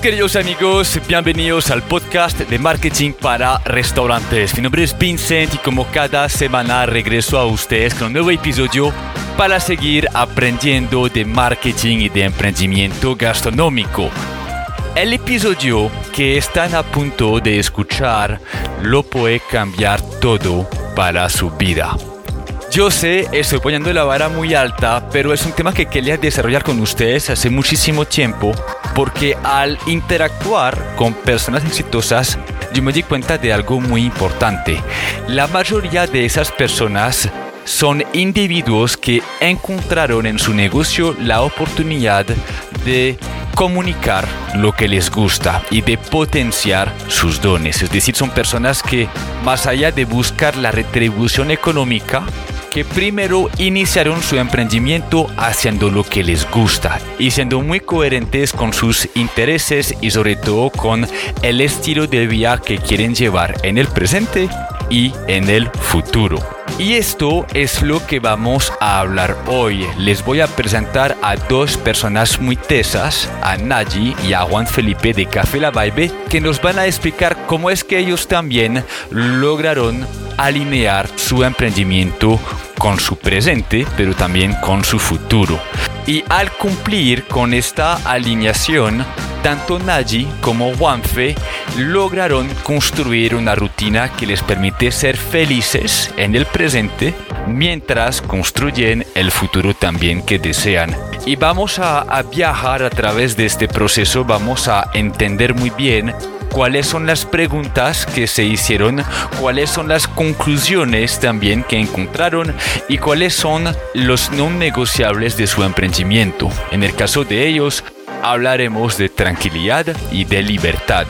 Queridos amigos, bienvenidos al podcast de marketing para restaurantes. Mi nombre es Vincent y como cada semana regreso a ustedes con un nuevo episodio para seguir aprendiendo de marketing y de emprendimiento gastronómico. El episodio que están a punto de escuchar lo puede cambiar todo para su vida. Yo sé, estoy poniendo la vara muy alta, pero es un tema que quería desarrollar con ustedes hace muchísimo tiempo, porque al interactuar con personas exitosas, yo me di cuenta de algo muy importante. La mayoría de esas personas son individuos que encontraron en su negocio la oportunidad de comunicar lo que les gusta y de potenciar sus dones. Es decir, son personas que más allá de buscar la retribución económica, que primero iniciaron su emprendimiento haciendo lo que les gusta y siendo muy coherentes con sus intereses y sobre todo con el estilo de vida que quieren llevar en el presente y en el futuro. Y esto es lo que vamos a hablar hoy. Les voy a presentar a dos personas muy tesas, a Naji y a Juan Felipe de Café La Vibe, que nos van a explicar cómo es que ellos también lograron alinear su emprendimiento con su presente, pero también con su futuro. Y al cumplir con esta alineación, tanto Naji como Juanfe lograron construir una rutina que les permite ser felices en el presente mientras construyen el futuro también que desean. Y vamos a, a viajar a través de este proceso, vamos a entender muy bien cuáles son las preguntas que se hicieron, cuáles son las conclusiones también que encontraron y cuáles son los no negociables de su emprendimiento. En el caso de ellos, hablaremos de tranquilidad y de libertad.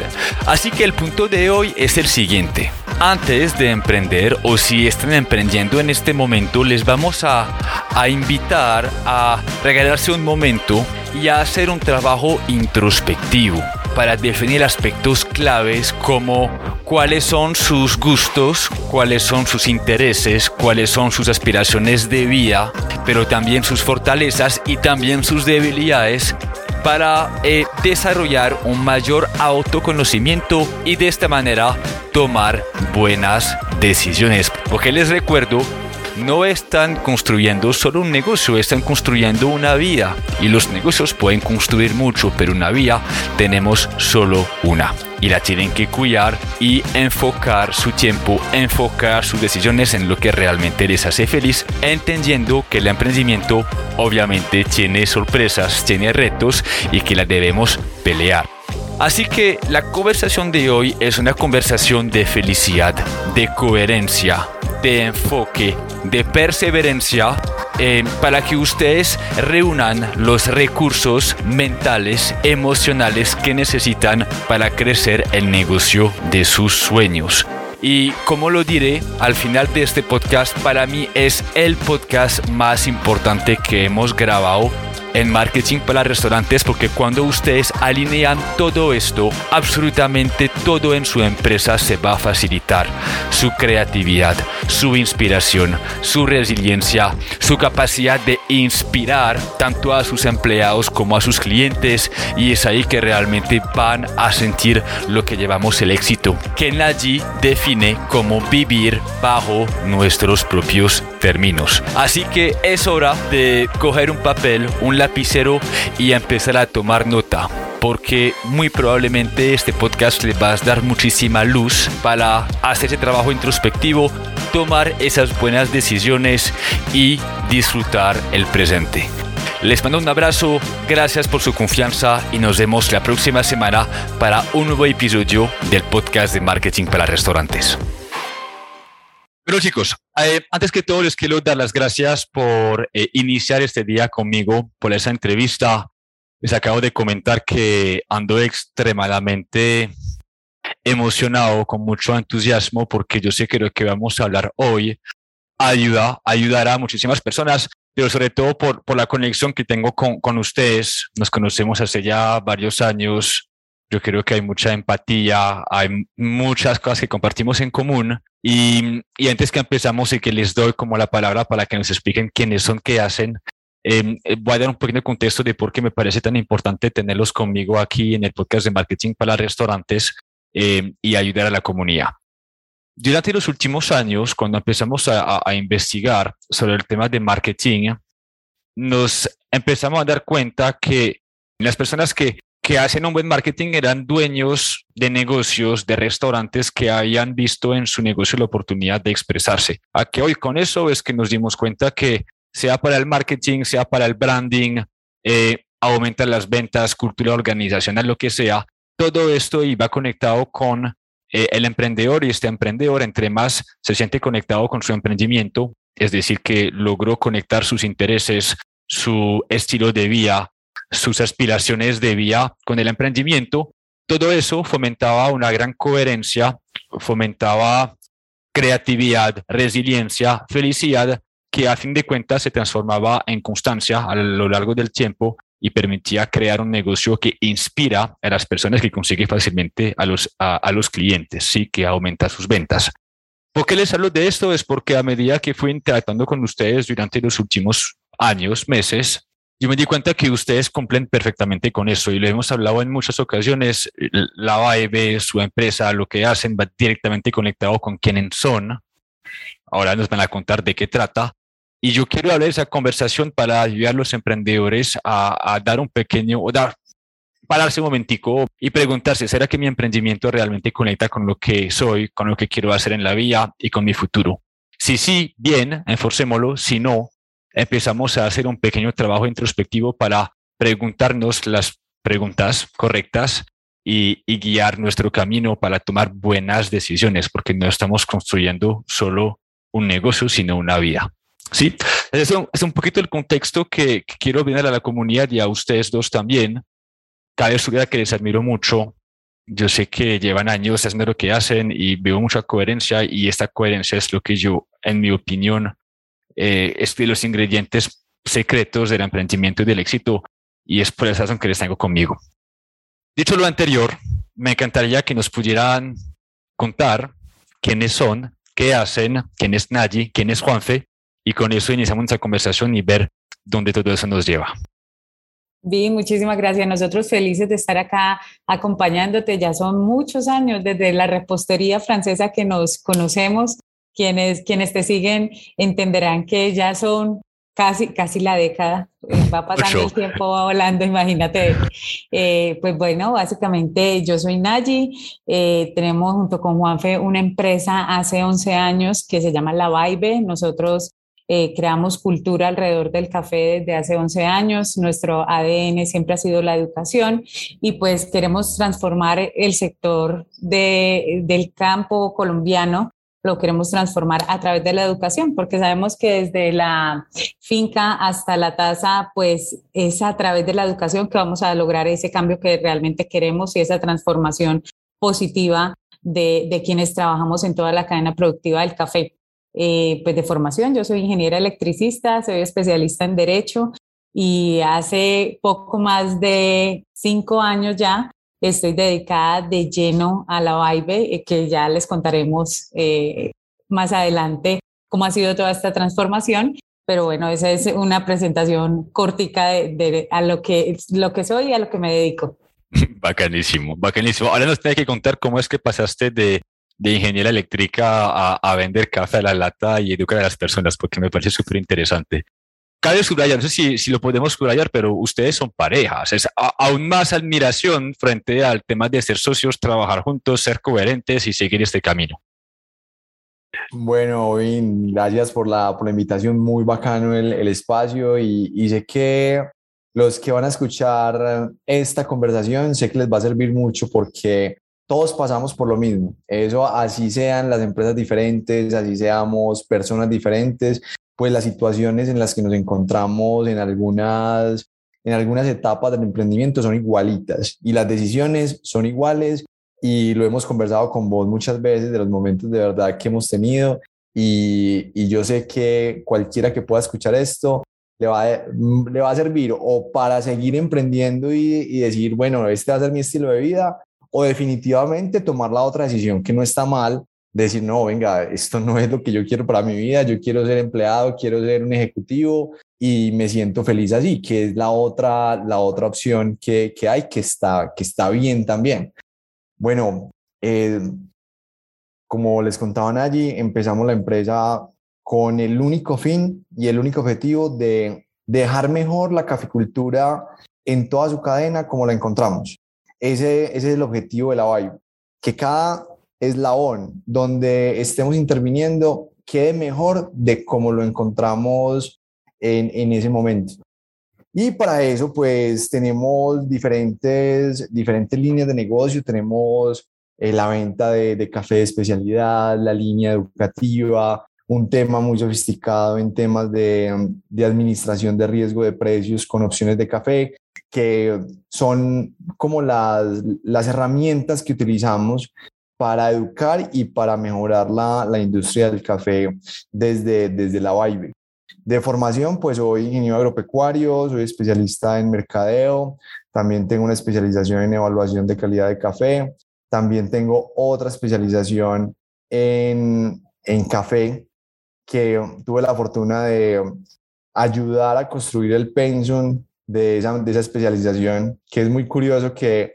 Así que el punto de hoy es el siguiente. Antes de emprender o si están emprendiendo en este momento, les vamos a, a invitar a regalarse un momento y a hacer un trabajo introspectivo para definir aspectos claves como cuáles son sus gustos, cuáles son sus intereses, cuáles son sus aspiraciones de vida, pero también sus fortalezas y también sus debilidades para eh, desarrollar un mayor autoconocimiento y de esta manera tomar buenas decisiones. Porque les recuerdo no están construyendo solo un negocio, están construyendo una vida. Y los negocios pueden construir mucho, pero una vida tenemos solo una. Y la tienen que cuidar y enfocar su tiempo, enfocar sus decisiones en lo que realmente les hace feliz, entendiendo que el emprendimiento obviamente tiene sorpresas, tiene retos y que la debemos pelear. Así que la conversación de hoy es una conversación de felicidad, de coherencia, de enfoque, de perseverancia, eh, para que ustedes reúnan los recursos mentales, emocionales que necesitan para crecer el negocio de sus sueños. Y como lo diré al final de este podcast, para mí es el podcast más importante que hemos grabado en marketing para restaurantes porque cuando ustedes alinean todo esto, absolutamente todo en su empresa se va a facilitar. Su creatividad, su inspiración, su resiliencia, su capacidad de inspirar tanto a sus empleados como a sus clientes y es ahí que realmente van a sentir lo que llevamos el éxito, que Naji define como vivir bajo nuestros propios Así que es hora de coger un papel, un lapicero y empezar a tomar nota porque muy probablemente este podcast les va a dar muchísima luz para hacer ese trabajo introspectivo, tomar esas buenas decisiones y disfrutar el presente. Les mando un abrazo, gracias por su confianza y nos vemos la próxima semana para un nuevo episodio del podcast de marketing para restaurantes. Bueno chicos, eh, antes que todo les quiero dar las gracias por eh, iniciar este día conmigo, por esa entrevista. Les acabo de comentar que ando extremadamente emocionado, con mucho entusiasmo, porque yo sé que lo que vamos a hablar hoy ayuda, ayudará a muchísimas personas, pero sobre todo por, por la conexión que tengo con, con ustedes. Nos conocemos hace ya varios años. Yo creo que hay mucha empatía, hay muchas cosas que compartimos en común. Y, y antes que empezamos y que les doy como la palabra para que nos expliquen quiénes son, qué hacen, Em, eh, voy a dar un pequeño contexto de por qué me parece tan importante tenerlos conmigo aquí en el podcast de marketing para restaurantes em, y ayudar a la comunidad. Durante los últimos años, cuando empezamos a, a investigar sobre el tema de marketing, nos empezamos a dar cuenta que las personas que que hacen un buen marketing eran dueños de negocios, de restaurantes que habían visto en su negocio la oportunidad de expresarse. A que hoy con eso es que nos dimos cuenta que sea para el marketing, sea para el branding, eh, aumentar las ventas, cultura organizacional, lo que sea, todo esto iba conectado con eh, el emprendedor y este emprendedor, entre más se siente conectado con su emprendimiento, es decir, que logró conectar sus intereses, su estilo de vida, sus aspiraciones de vida con el emprendimiento, todo eso fomentaba una gran coherencia, fomentaba creatividad, resiliencia, felicidad, que a fin de cuentas se transformaba en constancia a lo largo del tiempo y permitía crear un negocio que inspira a las personas que consigue fácilmente a los, a, los clientes, sí, que aumenta sus ventas. ¿Por qué les hablo de esto? Es porque a medida que fui interactuando con ustedes durante los últimos años, meses, yo me di cuenta que ustedes cumplen perfectamente con eso y lo hemos hablado en muchas ocasiones. La Vibe, su empresa, lo que hacen va directamente conectado con quiénes son. Ahora nos van a contar de qué trata. Y yo quiero hablar de esa conversación para ayudar a los emprendedores a, dar un pequeño, o dar, pararse un momentico y preguntarse, ¿será que mi emprendimiento realmente conecta con lo que soy, con lo que quiero hacer en la vida y con mi futuro? Si sí, bien, enforcémoslo. Si no, empezamos a hacer un pequeño trabajo introspectivo para preguntarnos las preguntas correctas y, guiar nuestro camino para tomar buenas decisiones, porque no estamos construyendo solo un negocio, sino una vida. Sí, eso es un poquito el contexto que, quiero brindar a la comunidad y a ustedes dos también. Cabe subir que les admiro mucho. Yo sé que llevan años haciendo lo que hacen y veo mucha coherencia y esta coherencia es lo que yo, en mi opinión, eh, es de los ingredientes secretos del emprendimiento y del éxito y es por esa razón que les tengo conmigo. Dicho lo anterior, me encantaría que nos pudieran contar quiénes son, qué hacen, quién es Nayi, quién es Juanfe, y con eso iniciamos nuestra conversación y ver dónde todo eso nos lleva. Bien, muchísimas gracias. Nosotros felices de estar acá acompañándote. Ya son muchos años desde la repostería francesa que nos conocemos quienes, quienes te siguen entenderán que ya son casi, casi la década, eh, va pasando el tiempo, va volando, imagínate. Eh, pues bueno, básicamente yo soy Nayi, eh, tenemos junto con Juanfe una empresa hace 11 años que se llama La Vibe, nosotros creamos cultura alrededor del café desde hace 11 años, nuestro ADN siempre ha sido la educación y pues queremos transformar el sector de, del campo colombiano lo queremos transformar a través de la educación, porque sabemos que desde la finca hasta la taza, pues es a través de la educación que vamos a lograr ese cambio que realmente queremos y esa transformación positiva de, de quienes trabajamos en toda la cadena productiva del café. Eh, pues de formación, yo soy ingeniera electricista, soy especialista en derecho y hace poco más de cinco años ya estoy dedicada de lleno a la Vibe, eh, que ya les contaremos eh, más adelante cómo ha sido toda esta transformación. Pero bueno, esa es una presentación cortica de, a lo que, lo que soy y a lo que me dedico. Bacanísimo, bacanísimo. Ahora nos tiene que contar cómo es que pasaste de, de ingeniera eléctrica a, a, vender café a la lata y educar a las personas, porque me parece súper interesante cabe subrayar, no sé si, lo podemos subrayar, pero ustedes son parejas. Es aún más admiración frente al tema de ser socios, trabajar juntos, ser coherentes y seguir este camino. Bueno, bien, gracias por la, por la invitación, muy bacano el, el espacio y, y, sé que los que van a escuchar esta conversación, sé que les va a servir mucho porque todos pasamos por lo mismo. Eso así sean las empresas diferentes, así seamos personas diferentes, pues las situaciones en las que nos encontramos en algunas, en algunas etapas del emprendimiento son igualitas y las decisiones son iguales y lo hemos conversado con vos muchas veces de los momentos de verdad que hemos tenido y, yo sé que cualquiera que pueda escuchar esto le va, a, le va a servir o para seguir emprendiendo y, y decir, bueno, este va a ser mi estilo de vida o definitivamente tomar la otra decisión que no está mal decir, no, venga, esto no es lo que yo quiero para mi vida, yo quiero ser empleado, quiero ser un ejecutivo y me siento feliz así, que es la otra, la otra opción que, que hay, que está, que está bien también. Bueno, eh, como les contaban allí, empezamos la empresa con el único fin y el único objetivo de dejar mejor la caficultura en toda su cadena como la encontramos. Ese, ese es el objetivo de la Vibe, que cada eslabón donde estemos interviniendo quede mejor de como lo encontramos en, en ese momento. Y para eso, pues tenemos diferentes, diferentes líneas de negocio. Tenemos eh, la venta de, de, café de especialidad, la línea educativa, un tema muy sofisticado en temas de, de administración de riesgo de precios con opciones de café, que son como las, las herramientas que utilizamos para educar y para mejorar la, la industria del café desde, desde la Vibe. De formación, pues soy ingeniero agropecuario, soy especialista en mercadeo, también tengo una especialización en evaluación de calidad de café, también tengo otra especialización en, en café que tuve la fortuna de ayudar a construir el pensum de esa, de esa especialización, que es muy curioso que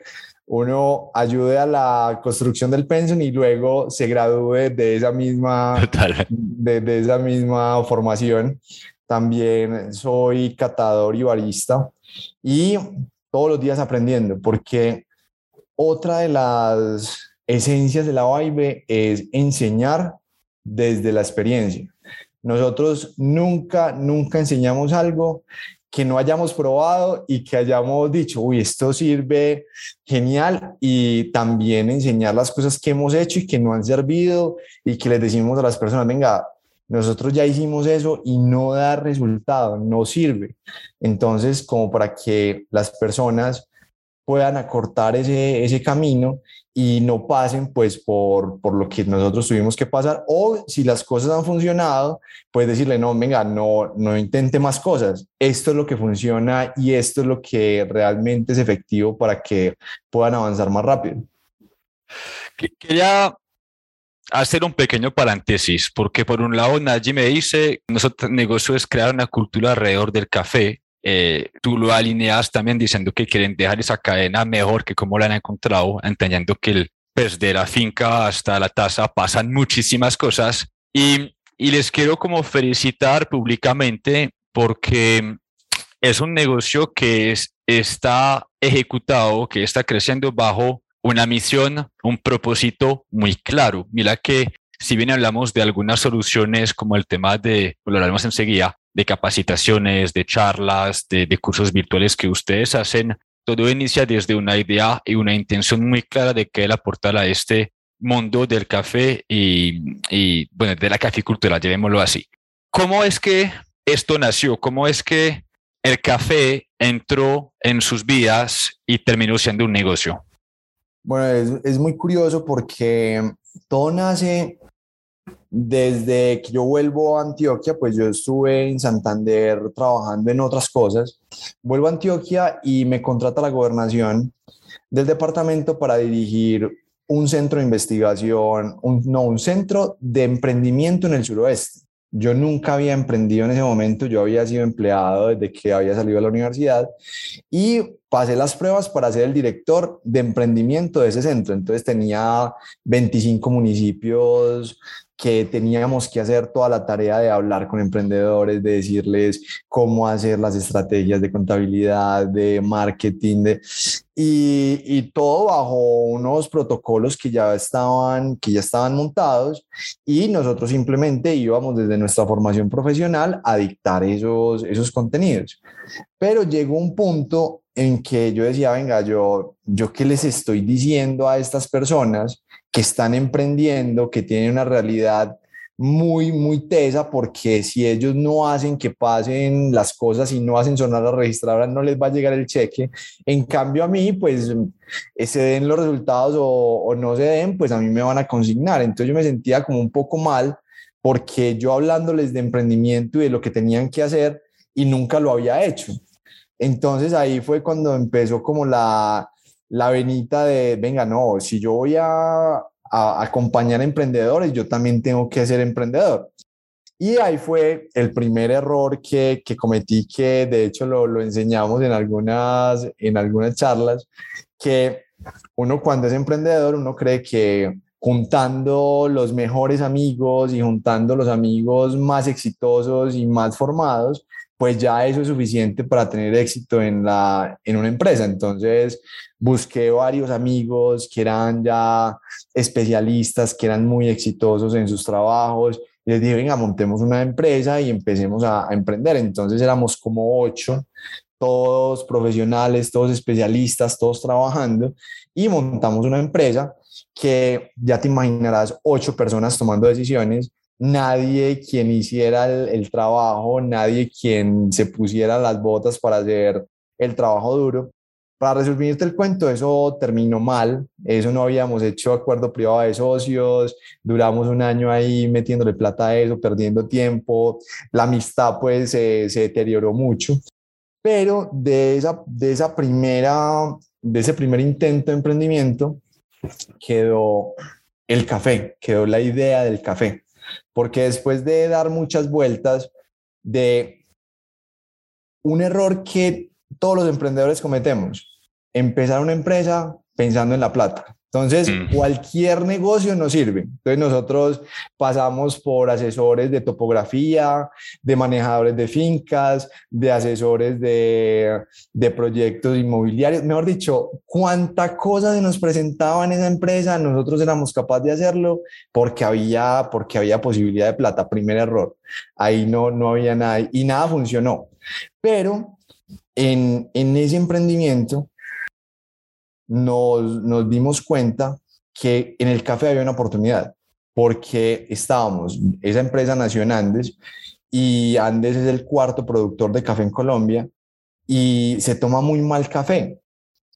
uno ayude a la construcción del pensum y luego se gradúe de esa misma, de, de, esa misma formación. También soy catador y barista y todos los días aprendiendo, porque otra de las esencias de la Vibe es enseñar desde la experiencia. Nosotros nunca, nunca enseñamos algo que no hayamos probado y que hayamos dicho, uy, esto sirve genial y también enseñar las cosas que hemos hecho y que no han servido y que les decimos a las personas, venga, nosotros ya hicimos eso y no da resultado, no sirve. Entonces, como para que las personas puedan acortar ese, ese camino y no pasen pues por, por lo que nosotros tuvimos que pasar o si las cosas han funcionado, pues decirle, no, venga, no, no intente más cosas, esto es lo que funciona y esto es lo que realmente es efectivo para que puedan avanzar más rápido. Quería hacer un pequeño paréntesis, porque por un lado Nadie me dice, nuestro negocio es crear una cultura alrededor del café eh, tú lo alineas también diciendo que quieren dejar esa cadena mejor que como la han encontrado, entendiendo que el, desde la finca hasta la taza pasan muchísimas cosas. Y, y les quiero como felicitar públicamente porque es un negocio que es, está ejecutado, que está creciendo bajo una misión, un propósito muy claro. Mira que si bien hablamos de algunas soluciones como el tema de, lo hablaremos enseguida, de capacitaciones, de charlas, de, cursos virtuales que ustedes hacen, todo inicia desde una idea y una intención muy clara de que él aportar a este mundo del café y, y, bueno, de la caficultura, llamémoslo así. ¿Cómo es que esto nació? ¿Cómo es que el café entró en sus vidas y terminó siendo un negocio? Bueno, es muy curioso porque todo nace desde que yo vuelvo a Antioquia, pues yo estuve en Santander trabajando en otras cosas. Vuelvo a Antioquia y me contrata la gobernación del departamento para dirigir un centro de investigación, no, un centro de emprendimiento en el suroeste. Yo nunca había emprendido en ese momento, yo había sido empleado desde que había salido de la universidad y pasé las pruebas para ser el director de emprendimiento de ese centro. Entonces tenía 25 municipios que teníamos que hacer toda la tarea de hablar con emprendedores, de decirles cómo hacer las estrategias de contabilidad, de marketing, de, y, y, todo bajo unos protocolos que ya estaban, que ya estaban montados y nosotros simplemente íbamos desde nuestra formación profesional a dictar esos, esos contenidos. Pero llegó un punto en que yo decía, venga, yo, yo qué les estoy diciendo a estas personas que están emprendiendo, que tienen una realidad muy, muy tesa, porque si ellos no hacen que pasen las cosas y no hacen sonar la registradora, no les va a llegar el cheque. En cambio, a mí, pues, eh, se den los resultados o, o no se den, pues a mí me van a consignar. Entonces yo me sentía como un poco mal porque yo hablándoles de emprendimiento y de lo que tenían que hacer y nunca lo había hecho. Entonces ahí fue cuando empezó como la, la venita de, venga, no, si yo voy a, a acompañar a emprendedores, yo también tengo que ser emprendedor. Y ahí fue el primer error que, que cometí, que de hecho lo, lo, enseñamos en algunas, en algunas charlas, que uno cuando es emprendedor, uno cree que juntando los mejores amigos y juntando los amigos más exitosos y más formados, pues ya eso es suficiente para tener éxito en, la, en una empresa. Entonces busqué varios amigos que eran ya especialistas, que eran muy exitosos en sus trabajos. Y les dije, venga, montemos una empresa y empecemos a, a emprender. Entonces éramos como ocho, todos profesionales, todos especialistas, todos trabajando y montamos una empresa que ya te imaginarás, ocho personas tomando decisiones nadie quien hiciera el, trabajo, nadie quien se pusiera las botas para hacer el trabajo duro. Para resumirte el cuento, eso terminó mal, eso no habíamos hecho acuerdo privado de socios, duramos un año ahí metiéndole plata a eso, perdiendo tiempo, la amistad pues se deterioró mucho, pero de esa, de esa primera, de ese primer intento de emprendimiento quedó el café, quedó la idea del café porque después de dar muchas vueltas de un error que todos los emprendedores cometemos, empezar una empresa pensando en la plata. Entonces, mm. cualquier negocio nos sirve. Entonces, nosotros pasamos por asesores de topografía, de manejadores de fincas, de asesores de, de proyectos inmobiliarios. Mejor dicho, cuánta cosa se nos presentaba en esa empresa, nosotros éramos capaces de hacerlo porque había, porque había posibilidad de plata. Primer error. Ahí no, no había nada y nada funcionó. Pero en, en ese emprendimiento, nos, nos dimos cuenta que en el café había una oportunidad, porque estábamos, esa empresa nació en Andes y Andes es el cuarto productor de café en Colombia y se toma muy mal café.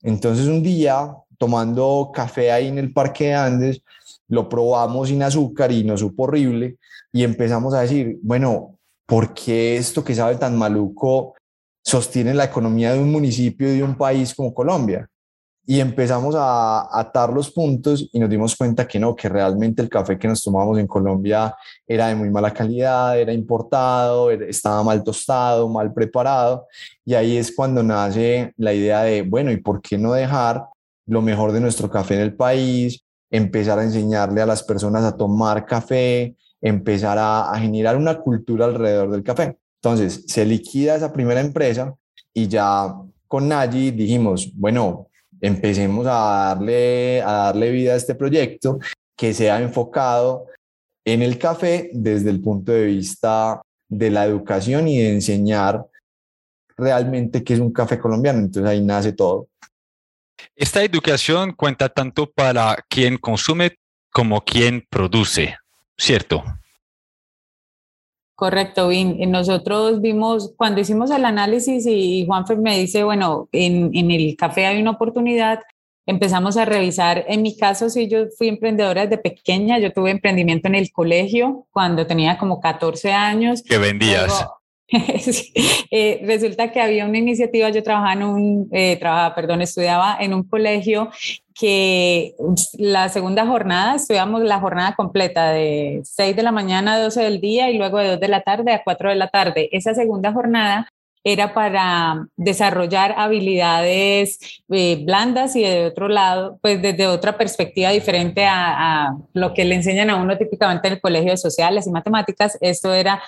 Entonces un día, tomando café ahí en el Parque de Andes, lo probamos sin azúcar y nos supo horrible y empezamos a decir, bueno, ¿por qué esto que sabe tan maluco sostiene la economía de un municipio y de un país como Colombia? Y empezamos a atar los puntos y nos dimos cuenta que no, que realmente el café que nos tomábamos en Colombia era de muy mala calidad, era importado, estaba mal tostado, mal preparado. Y ahí es cuando nace la idea de, bueno, ¿y por qué no dejar lo mejor de nuestro café en el país? Empezar a enseñarle a las personas a tomar café, empezar a, generar una cultura alrededor del café. Entonces, se liquida esa primera empresa y ya con Naji dijimos, bueno, empecemos a darle, a darle vida a este proyecto que sea enfocado en el café desde el punto de vista de la educación y de enseñar realmente qué es un café colombiano. Entonces ahí nace todo. Esta educación cuenta tanto para quien consume como quien produce, ¿cierto? Correcto, Vin. Nosotros vimos, cuando hicimos el análisis y Juanfe me dice, bueno, en, en, el café hay una oportunidad, empezamos a revisar, en mi caso, sí, yo fui emprendedora desde pequeña, yo tuve emprendimiento en el colegio cuando tenía como 14 años. ¿Qué vendías? Eh, resulta que había una iniciativa, yo trabajaba en un, eh, trabajaba, perdón, estudiaba en un colegio que la segunda jornada, estudiamos la jornada completa de 6 de la mañana a 12 del día y luego de 2 de la tarde a 4 de la tarde. Esa segunda jornada era para desarrollar habilidades eh, blandas y de otro lado, pues desde otra perspectiva diferente a, lo que le enseñan a uno típicamente en el colegio de sociales y matemáticas. Esto era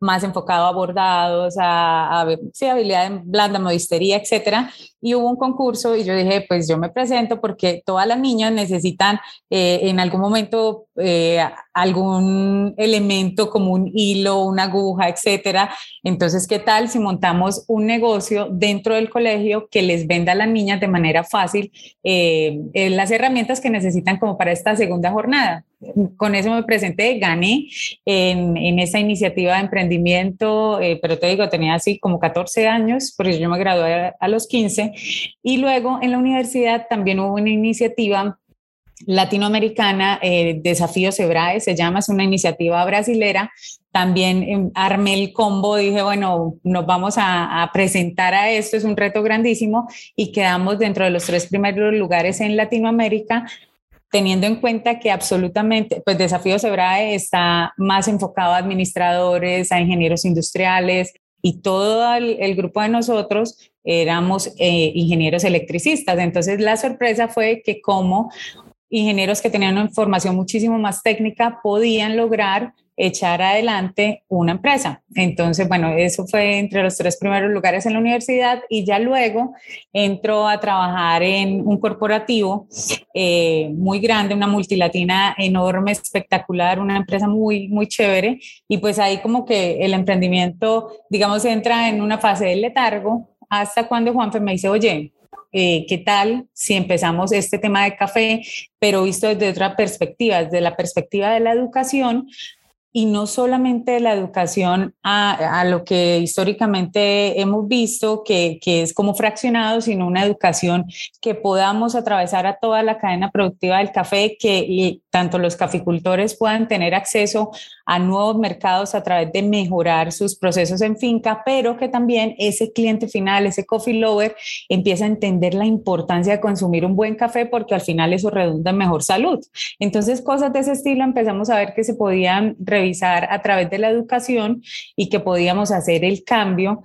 más enfocado a bordados, a, a sí, habilidad blanda, modistería, etcétera. Y hubo un concurso y yo dije, pues yo me presento porque todas las niñas necesitan eh, en algún momento eh, algún elemento como un hilo, una aguja, etcétera. Entonces, ¿qué tal si montamos un negocio dentro del colegio que les venda a las niñas de manera fácil eh, las herramientas que necesitan como para esta segunda jornada? Con eso me presenté, gané en, en esa iniciativa de emprendimiento, pero te digo, tenía así como 14 años, porque yo me gradué a los 15, y luego en la universidad también hubo una iniciativa latinoamericana, eh, Desafío Sebrae, se llama, es una iniciativa brasilera. También eh, armé el combo, dije, bueno, nos vamos a, presentar a esto, es un reto grandísimo y quedamos dentro de los tres primeros lugares en Latinoamérica teniendo en cuenta que absolutamente, pues Desafío Sebrae está más enfocado a administradores, a ingenieros industriales y todo el, grupo de nosotros éramos eh, ingenieros electricistas. Entonces la sorpresa fue que como ingenieros que tenían una formación muchísimo más técnica podían lograr echar adelante una empresa. Entonces, bueno, eso fue entre los tres primeros lugares en la universidad y ya luego entró a trabajar en un corporativo eh, muy grande, una multilatina enorme, espectacular, una empresa muy, muy chévere. Y pues ahí como que el emprendimiento, digamos, entra en una fase de letargo hasta cuando Juanfe me dice, oye, eh, ¿qué tal si empezamos este tema de café, pero visto desde otra perspectiva, desde la perspectiva de la educación? y no solamente la educación a, lo que históricamente hemos visto, que, que, es como fraccionado, sino una educación que podamos atravesar a toda la cadena productiva del café, que tanto los caficultores puedan tener acceso a nuevos mercados a través de mejorar sus procesos en finca, pero que también ese cliente final, ese coffee lover, empieza a entender la importancia de consumir un buen café porque al final eso redunda en mejor salud. Entonces, cosas de ese estilo empezamos a ver que se podían revisar a través de la educación y que podíamos hacer el cambio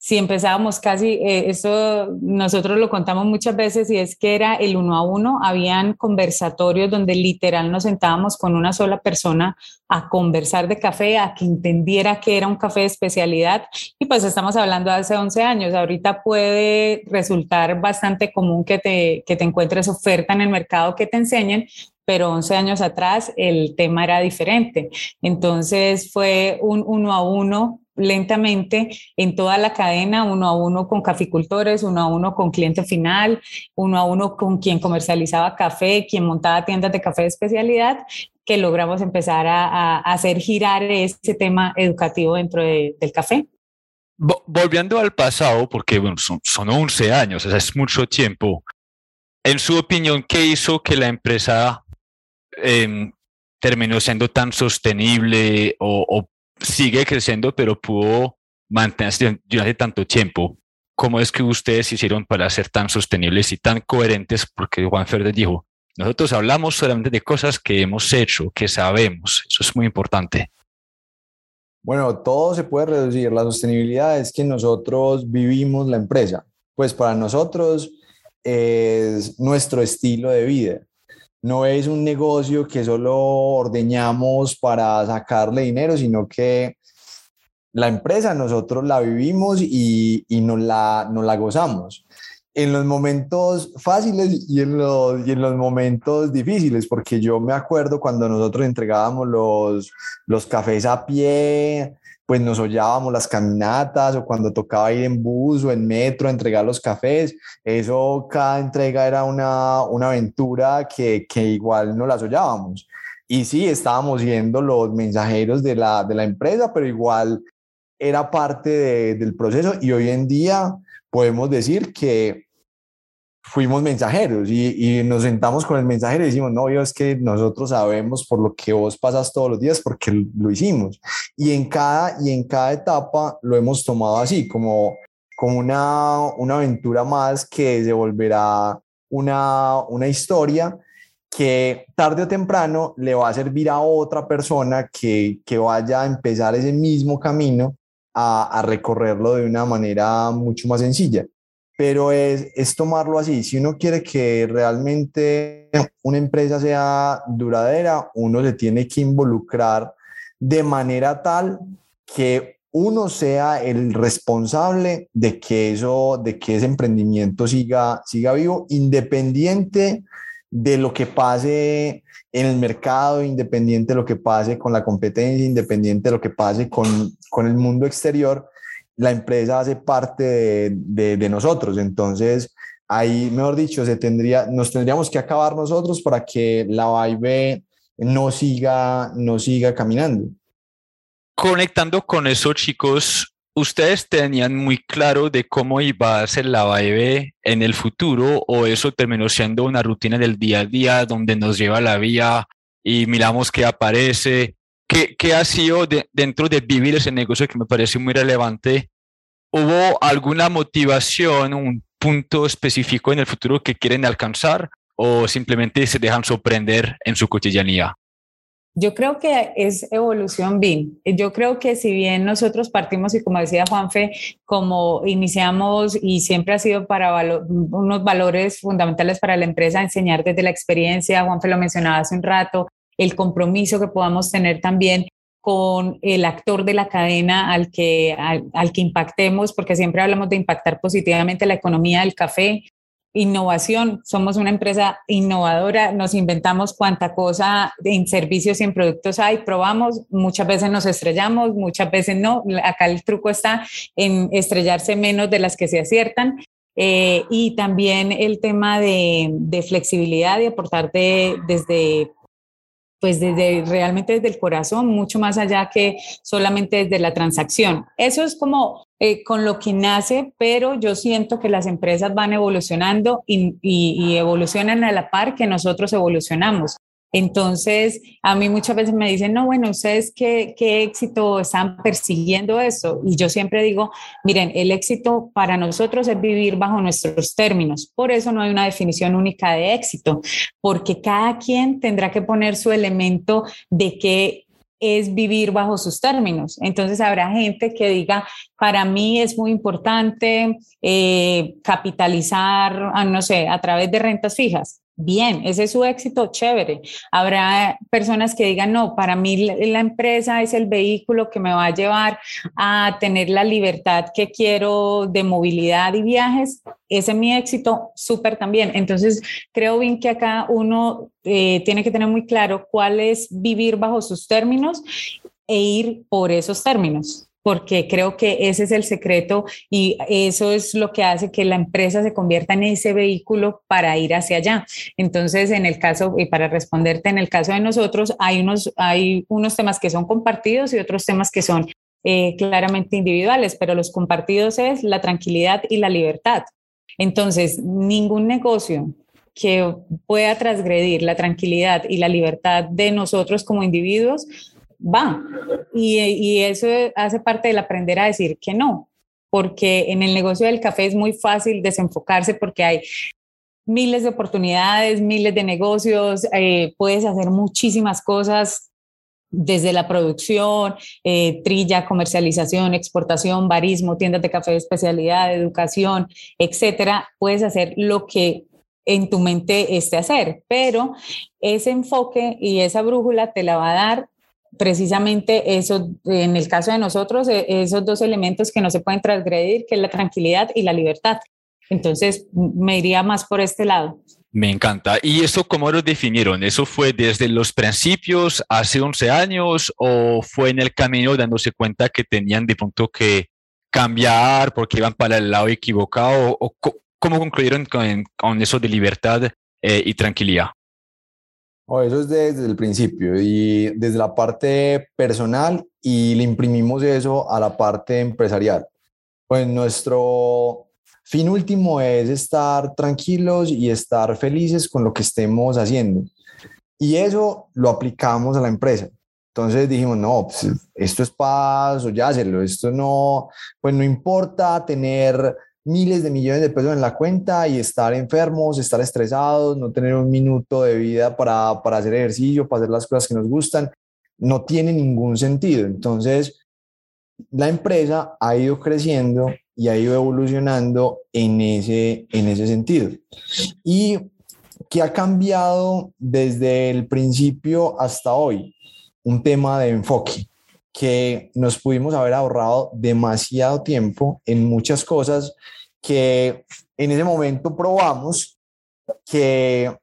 si empezábamos casi, eh, eso nosotros lo contamos muchas veces y es que era el uno a uno, habían conversatorios donde literal nos sentábamos con una sola persona a conversar de café, a que entendiera que era un café de especialidad y pues estamos hablando de hace 11 años, ahorita puede resultar bastante común que te, que te encuentres oferta en el mercado que te enseñen, pero 11 años atrás el tema era diferente. Entonces fue un uno a uno lentamente en toda la cadena, uno a uno con caficultores, uno a uno con cliente final, uno a uno con quien comercializaba café, quien montaba tiendas de café de especialidad, que logramos empezar a, hacer girar ese tema educativo dentro del café. Volviendo al pasado, porque bueno, son, son 11 años, o sea, es mucho tiempo. En su opinión, ¿qué hizo que la empresa em, terminó siendo tan sostenible o, o sigue creciendo, pero pudo mantenerse durante tanto tiempo. ¿Cómo es que ustedes hicieron para ser tan sostenibles y tan coherentes? Porque Juan Fernández dijo, nosotros hablamos solamente de cosas que hemos hecho, que sabemos. Eso es muy importante. Bueno, todo se puede reducir. La sostenibilidad es que nosotros vivimos la empresa. Pues para nosotros es nuestro estilo de vida no es un negocio que solo ordeñamos para sacarle dinero, sino que la empresa nosotros la vivimos y, y nos, la, nos la gozamos. En los momentos fáciles y en los, y en los momentos difíciles, porque yo me acuerdo cuando nosotros entregábamos los, los cafés a pie, pues nos hollábamos las caminatas o cuando tocaba ir en bus o en metro a entregar los cafés. Eso, cada entrega era una, una aventura que, que igual no las hollábamos. Y sí, estábamos siendo los mensajeros de la, de la empresa, pero igual era parte del proceso y hoy en día podemos decir que fuimos mensajeros y, nos sentamos con el mensajero y decimos, no, yo es que nosotros sabemos por lo que vos pasas todos los días porque lo hicimos. Y en cada, y en cada etapa lo hemos tomado así, como, como una, una aventura más que se volverá una, una historia que tarde o temprano le va a servir a otra persona que, que vaya a empezar ese mismo camino a, a recorrerlo de una manera mucho más sencilla pero es, es, tomarlo así. Si uno quiere que realmente una empresa sea duradera, uno se tiene que involucrar de manera tal que uno sea el responsable de que eso, de que ese emprendimiento siga, siga vivo, independiente de lo que pase en el mercado, independiente de lo que pase con la competencia, independiente de lo que pase con, con el mundo exterior, la empresa hace parte de, nosotros. Entonces, ahí, mejor dicho, se tendría, nos tendríamos que acabar nosotros para que la Vibe no siga, no siga caminando. Conectando con eso, chicos, ¿ustedes tenían muy claro de cómo iba a ser la Vibe en el futuro o eso terminó siendo una rutina del día a día donde nos lleva la vía y miramos qué aparece ¿Qué, ha sido dentro de vivir ese negocio que me parece muy relevante? ¿Hubo alguna motivación, un punto específico en el futuro que quieren alcanzar? o simplemente se dejan sorprender en su cotidianía? Yo creo que es evolución BIM. Yo creo que si bien nosotros partimos y como decía Juanfe, como iniciamos y siempre ha sido para unos valores fundamentales para la empresa, enseñar desde la experiencia, Juanfe lo mencionaba hace un rato, el compromiso que podamos tener también con el actor de la cadena al que, al que impactemos, porque siempre hablamos de impactar positivamente la economía del café, innovación. Somos una empresa innovadora, nos inventamos cuánta cosa en servicios y en productos hay, probamos, muchas veces nos estrellamos, muchas veces no. Acá el truco está en estrellarse menos de las que se aciertan. Eh, y también el tema de, de flexibilidad y aportar desde pues desde realmente desde el corazón, mucho más allá que solamente desde la transacción. Eso es como eh, con lo que nace, pero yo siento que las empresas van evolucionando y, y evolucionan a la par que nosotros evolucionamos. Entonces, a mí muchas veces me dicen, no, bueno, ¿ustedes qué, qué éxito están persiguiendo eso? Y yo siempre digo, miren, el éxito para nosotros es vivir bajo nuestros términos. Por eso no hay una definición única de éxito, porque cada quien tendrá que poner su elemento de qué es vivir bajo sus términos. Entonces habrá gente que diga, para mí es muy importante eh, capitalizar, ah, no sé, a través de rentas fijas bien, ese es su éxito, chévere. Habrá personas que digan, no, para mí la empresa es el vehículo que me va a llevar a tener la libertad que quiero de movilidad y viajes. Ese es mi éxito, súper también. Entonces, creo bien que acá uno eh, tiene que tener muy claro cuál es vivir bajo sus términos e ir por esos términos porque creo que ese es el secreto y eso es lo que hace que la empresa se convierta en ese vehículo para ir hacia allá. Entonces, en el caso, y para responderte, en el caso de nosotros, hay unos, hay unos temas que son compartidos y otros temas que son eh, claramente individuales, pero los compartidos es la tranquilidad y la libertad. Entonces, ningún negocio que pueda transgredir la tranquilidad y la libertad de nosotros como individuos va. Y, y eso hace parte del aprender a decir que no, porque en el negocio del café es muy fácil desenfocarse porque hay miles de oportunidades, miles de negocios, eh, puedes hacer muchísimas cosas desde la producción, eh, trilla, comercialización, exportación, barismo, tiendas de café de especialidad, educación, etcétera. Puedes hacer lo que en tu mente esté hacer, pero ese enfoque y esa brújula te la va a dar precisamente eso, en el caso de nosotros, e, esos dos elementos que no se pueden transgredir, que es la tranquilidad y la libertad. Entonces, me iría más por este lado. Me encanta. ¿Y eso cómo lo definieron? ¿Eso fue desde los principios, hace 11 años, o fue en el camino dándose cuenta que tenían de pronto que cambiar porque iban para el lado equivocado? ¿O cómo concluyeron con, eso de libertad eh, y tranquilidad? Eso es desde el principio y desde la parte personal y le imprimimos eso a la parte empresarial. Pues nuestro fin último es estar tranquilos y estar felices con lo que estemos haciendo. Y eso lo aplicamos a la empresa. Entonces dijimos, no, pues, esto es paz o ya hacerlo, esto no, pues no importa tener miles de millones de pesos en la cuenta y estar enfermos, estar estresados, no tener un minuto de vida para, para hacer ejercicio, para hacer las cosas que nos gustan, no tiene ningún sentido. Entonces, la empresa ha ido creciendo y ha ido evolucionando en ese, en ese sentido. ¿Y qué ha cambiado desde el principio hasta hoy? Un tema de enfoque que nos pudimos haber ahorrado demasiado tiempo en muchas cosas que en ese momento probamos que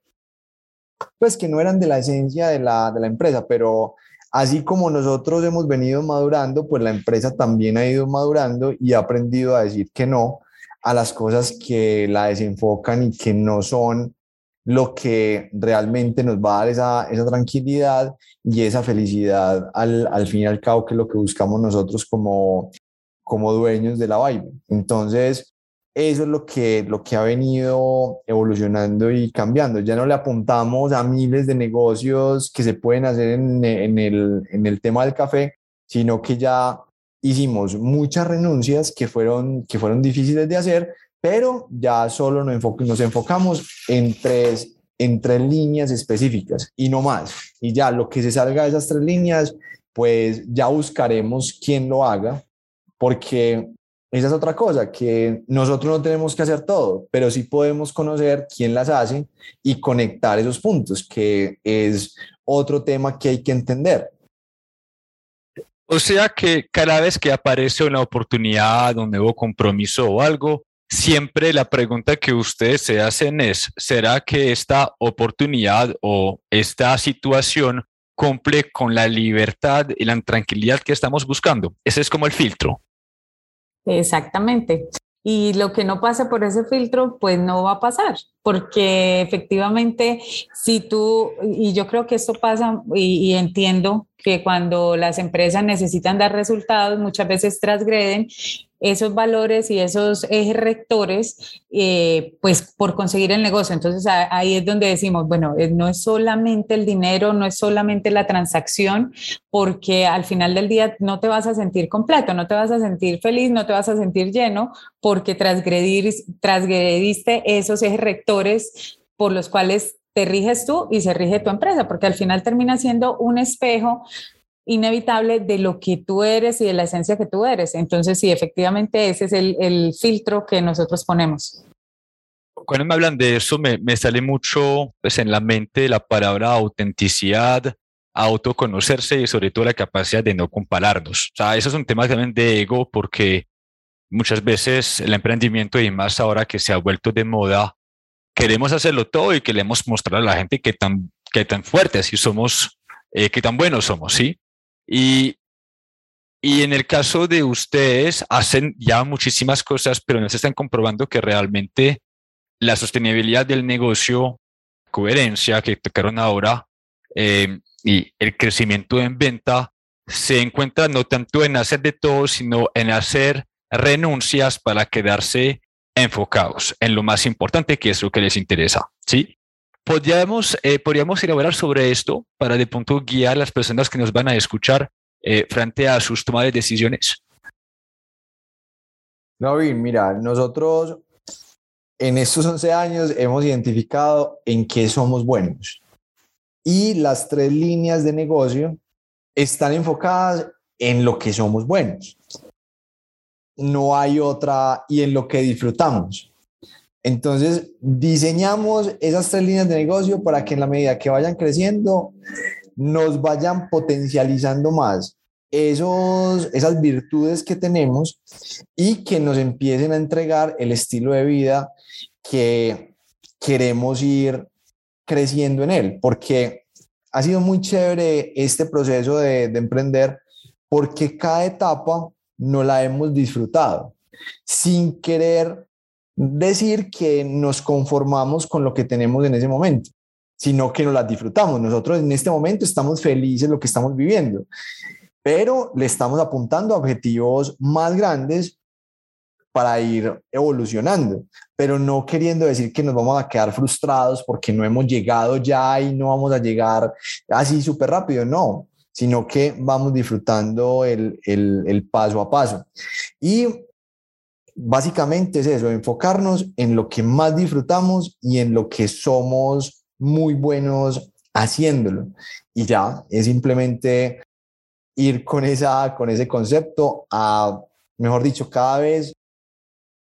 pues que no eran de la esencia de la, de la empresa, pero así como nosotros hemos venido madurando, pues la empresa también ha ido madurando y ha aprendido a decir que no a las cosas que la desenfocan y que no son lo que realmente nos va a dar esa, esa tranquilidad y esa felicidad al, al, fin y al cabo, que es lo que buscamos nosotros como, como dueños de la Vibe. Entonces, eso es lo que, lo que ha venido evolucionando y cambiando. Ya no le apuntamos a miles de negocios que se pueden hacer en, en, el, en el tema del café, sino que ya hicimos muchas renuncias que fueron, que fueron difíciles de hacer, pero ya solo nos, nos enfocamos en tres en tres líneas específicas y no más. Y ya lo que se salga de esas tres líneas, pues ya buscaremos quién lo haga, porque esa es otra cosa, que nosotros no tenemos que hacer todo, pero sí podemos conocer quién las hace y conectar esos puntos, que es otro tema que hay que entender. O sea que cada vez que aparece una oportunidad, un nuevo compromiso o algo, siempre la pregunta que ustedes se hacen es, ¿será que esta oportunidad o esta situación cumple con la libertad y la tranquilidad que estamos buscando? Ese es como el filtro. Exactamente. Y lo que no pase por ese filtro, pues no va a pasar, porque efectivamente, si tú, y yo creo que esto pasa, y, y entiendo que cuando las empresas necesitan dar resultados, muchas veces transgreden esos valores y esos ejes rectores, eh, pues por conseguir el negocio. Entonces ahí es donde decimos, bueno, eh, no es solamente el dinero, no es solamente la transacción, porque al final del día no te vas a sentir completo, no te vas a sentir feliz, no te vas a sentir lleno, porque transgredir, transgrediste esos ejes rectores por los cuales te riges tú y se rige tu empresa, porque al final termina siendo un espejo inevitable de lo que tú eres y de la esencia que tú eres. Entonces, sí, efectivamente, ese es el, filtro que nosotros ponemos. Cuando me hablan de eso, me, sale mucho pues, en la mente la palabra autenticidad, autoconocerse y sobre todo la capacidad de no compararnos. O sea, eso es un tema también de ego porque muchas veces el emprendimiento y más ahora que se ha vuelto de moda, queremos hacerlo todo y queremos mostrar a la gente que tan, que tan fuertes y somos, eh, que tan buenos somos, ¿sí? Y, y en el caso de ustedes, hacen ya muchísimas cosas, pero no se están comprobando que realmente la sostenibilidad del negocio, coherencia que tocaron ahora eh, y el crecimiento en venta se encuentra no tanto en hacer de todo, sino en hacer renuncias para quedarse enfocados en lo más importante que es lo que les interesa. ¿sí? Podríamos, eh, podríamos elaborar sobre esto para de punto guiar a las personas que nos van a escuchar eh, frente a sus tomas de decisiones. Bien, mira, nosotros en estos 11 años hemos identificado en qué somos buenos. Y las tres líneas de negocio están enfocadas en lo que somos buenos. No hay otra y en lo que disfrutamos. Entonces, diseñamos esas tres líneas de negocio para que en la medida que vayan creciendo, nos vayan potencializando más esos, esas virtudes que tenemos y que nos empiecen a entregar el estilo de vida que queremos ir creciendo en él, porque ha sido muy chévere este proceso de, de emprender, porque cada etapa no la hemos disfrutado, sin querer decir que nos conformamos con lo que tenemos en ese momento, sino que nos las disfrutamos. Nosotros en este momento estamos felices lo que estamos viviendo, pero le estamos apuntando a objetivos más grandes para ir evolucionando, pero no queriendo decir que nos vamos a quedar frustrados porque no hemos llegado ya y no vamos a llegar así súper rápido, no, sino que vamos disfrutando el, el, el paso a paso. Y básicamente es eso, enfocarnos en lo que más disfrutamos y en lo que somos muy buenos haciéndolo. Y ya, es simplemente ir con, esa, con ese concepto a, mejor dicho, cada vez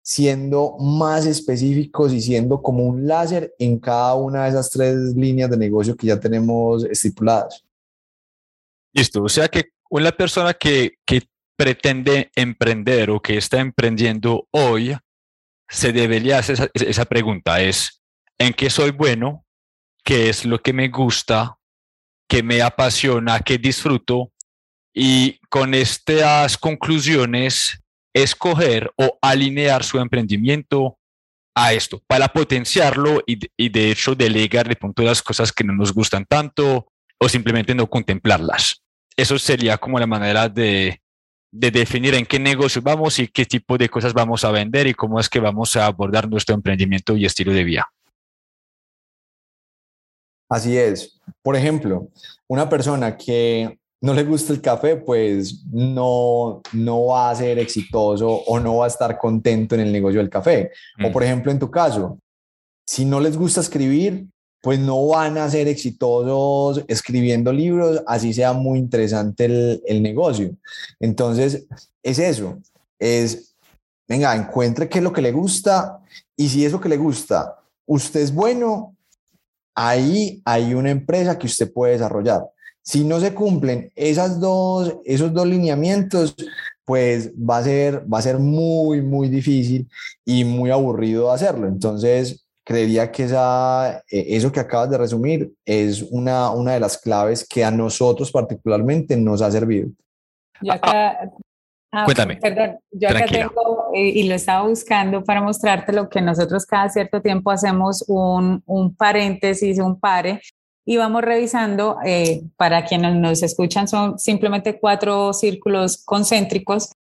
siendo más específicos y siendo como un láser en cada una de esas tres líneas de negocio que ya tenemos estipuladas. Listo, o sea que una persona que, que pretende emprender o que está emprendiendo hoy, se debería hacer esa, pregunta, es, ¿en qué soy bueno? ¿Qué es lo que me gusta? ¿Qué me apasiona? ¿Qué disfruto? Y con estas conclusiones, escoger o alinear su emprendimiento a esto, para potenciarlo y, y de hecho delegar de de las cosas que no nos gustan tanto o simplemente no contemplarlas. Eso sería como la manera de, de definir en qué negocio vamos y qué tipo de cosas vamos a vender y cómo es que vamos a abordar nuestro emprendimiento y estilo de vida. Así es. Por ejemplo, una persona que no le gusta el café, pues no, no va a ser exitoso o no va a estar contento en el negocio del café. O mm. por ejemplo, en tu caso, si no les gusta escribir, pues no van a ser exitosos escribiendo libros, así sea muy interesante el, negocio. Entonces, es eso, es, venga, encuentre qué es lo que le gusta y si es lo que le gusta, usted es bueno, ahí hay una empresa que usted puede desarrollar. Si no se cumplen esas dos, esos dos lineamientos, pues va a ser, va a ser muy, muy difícil y muy aburrido hacerlo. Entonces, creería que esa, eh, eso que acabas de resumir es una, una de las claves que a nosotros particularmente nos ha servido. Yo acá, ah, Cuéntame. Perdón, yo acá tengo eh, y lo estaba buscando para mostrarte lo que nosotros cada cierto tiempo hacemos un, un paréntesis, un pare y vamos revisando, eh, para quienes nos escuchan, son simplemente cuatro círculos concéntricos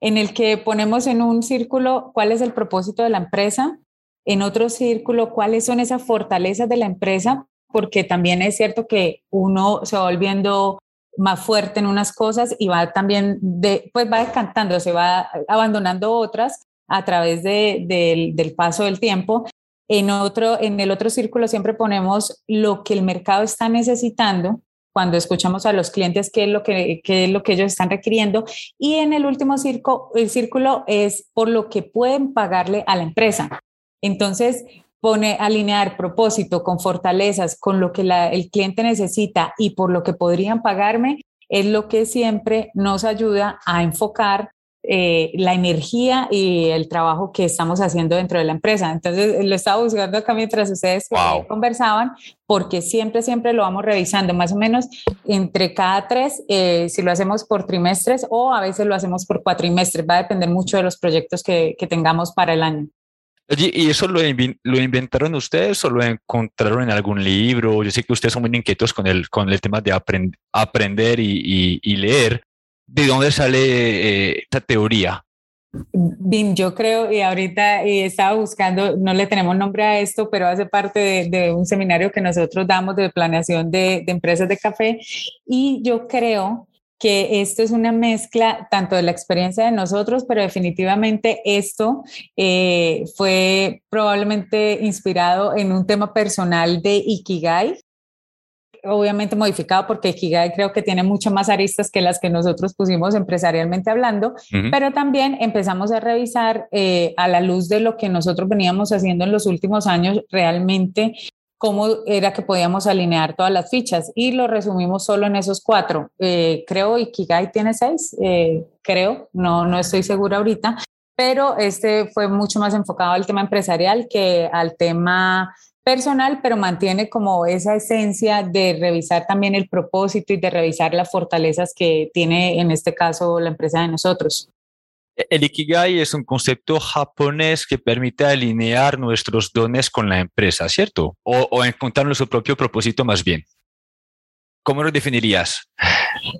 en el que ponemos en un círculo cuál es el propósito de la empresa, en otro círculo cuáles son esas fortalezas de la empresa, porque también es cierto que uno se va volviendo más fuerte en unas cosas y va también, de, pues va descantando, se va abandonando otras a través de, del paso del tiempo. En, otro, en el otro círculo siempre ponemos lo que el mercado está necesitando cuando escuchamos a los clientes qué es lo que, qué es lo que ellos están requiriendo. Y en el último círculo, el círculo es por lo que pueden pagarle a la empresa. Entonces, pone alinear propósito con fortalezas, con lo que el cliente necesita y por lo que podrían pagarme, es lo que siempre nos ayuda a enfocar eh, la energía y el trabajo que estamos haciendo dentro de la empresa. Entonces, lo estaba buscando acá mientras ustedes conversaban, porque siempre, siempre lo vamos revisando, más o menos entre cada tres, eh, si lo hacemos por trimestres o a veces lo hacemos por cuatrimestres, va a depender mucho de los proyectos que tengamos para el año. ¿Y eso lo, lo, inventaron ustedes o lo encontraron en algún libro? Yo sé que ustedes son muy inquietos con el, con el tema de aprender y, y, leer. ¿De dónde sale eh, esta teoría? Bien, yo creo, y ahorita y estaba buscando, no le tenemos nombre a esto, pero hace parte de, de un seminario que nosotros damos de planeación de, de empresas de café, y yo creo que esto es una mezcla tanto de la experiencia de nosotros, pero definitivamente esto eh, fue probablemente inspirado en un tema personal de Ikigai, obviamente modificado porque Ikigai creo que tiene muchas más aristas que las que nosotros pusimos empresarialmente hablando, pero también empezamos a revisar eh, a la luz de lo que nosotros veníamos haciendo en los últimos años, realmente cómo era que podíamos alinear todas las fichas y lo resumimos solo en esos cuatro. Eh, creo Ikigai tiene seis, eh, creo, no, no estoy segura ahorita, pero este fue mucho más enfocado al tema empresarial que al tema personal, pero mantiene como esa esencia de revisar también el propósito y de revisar las fortalezas que tiene en este caso la empresa de nosotros. El Ikigai es un concepto japonés que permite alinear nuestros dones con la empresa, ¿cierto? O, o encontrar nuestro propio propósito más bien. ¿Cómo lo definirías?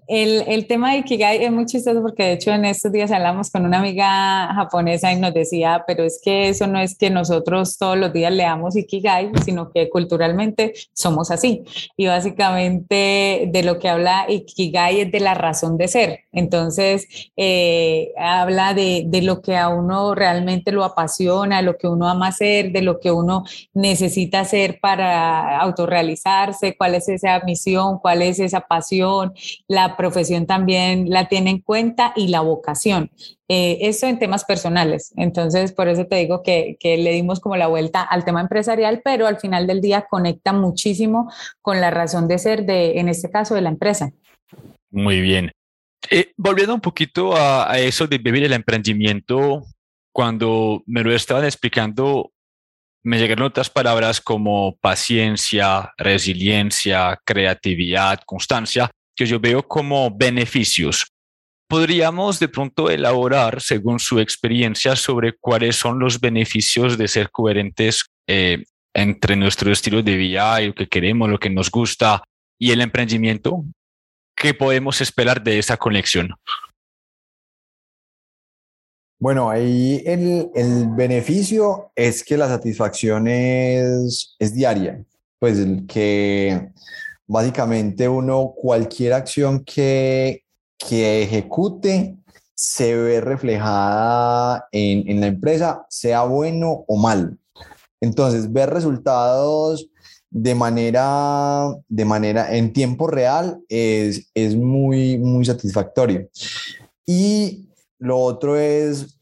El, el, tema de Ikigai es muy chistoso porque de hecho en estos días hablamos con una amiga japonesa y nos decía, pero es que eso no es que nosotros todos los días leamos Ikigai, sino que culturalmente somos así. Y básicamente de lo que habla Ikigai es de la razón de ser. Entonces, eh, habla de, de lo que a uno realmente lo apasiona, lo que uno ama hacer, de lo que uno necesita hacer para autorrealizarse, cuál es esa misión, cuál es esa pasión, la profesión también la tiene en cuenta y la vocación. Eh, eso en temas personales. Entonces, por eso te digo que, que, le dimos como la vuelta al tema empresarial, pero al final del día conecta muchísimo con la razón de ser de, en este caso, de la empresa. Muy bien. Eh, volviendo un poquito a, a, eso de vivir el emprendimiento, cuando me lo estaban explicando, me llegaron otras palabras como paciencia, resiliencia, creatividad, constancia, que yo veo como beneficios. ¿Podríamos de pronto elaborar, según su experiencia, sobre cuáles son los beneficios de ser coherentes eh, entre nuestro estilo de vida y lo que queremos, lo que nos gusta y el emprendimiento? ¿Qué podemos esperar de esa conexión? Bueno, ahí el, el, beneficio es que la satisfacción es, es diaria, pues que básicamente uno, cualquier acción que, que ejecute se ve reflejada en, en la empresa, sea bueno o mal. Entonces, ver resultados de manera, de manera en tiempo real es, es muy, muy satisfactorio. Y lo otro es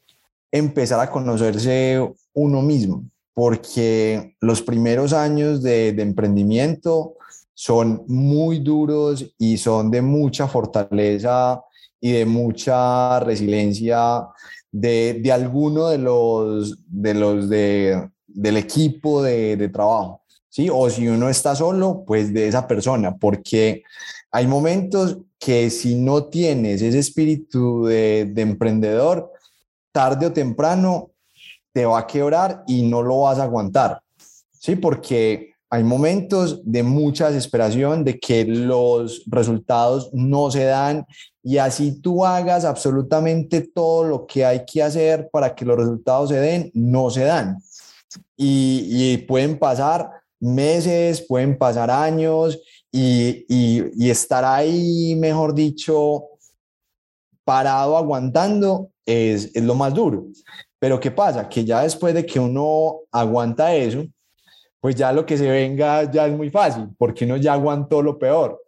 empezar a conocerse uno mismo, porque los primeros años de, emprendimiento son muy duros y son de mucha fortaleza y de mucha resiliencia de, de alguno de los, de los de, del equipo de, de trabajo. ¿sí? O si uno está solo, pues de esa persona, porque hay momentos que si no tienes ese espíritu de, de emprendedor, tarde o temprano te va a quebrar y no lo vas a aguantar, ¿sí? Porque hay momentos de mucha desesperación, de que los resultados no se dan y así tú hagas absolutamente todo lo que hay que hacer para que los resultados se den, no se dan. Y, pueden pasar meses, pueden pasar años y, y, estar ahí, mejor dicho, parado aguantando es, es lo más duro. Pero ¿qué pasa? Que ya después de que uno aguanta eso, pues ya lo que se venga ya es muy fácil, porque uno ya aguantó lo peor.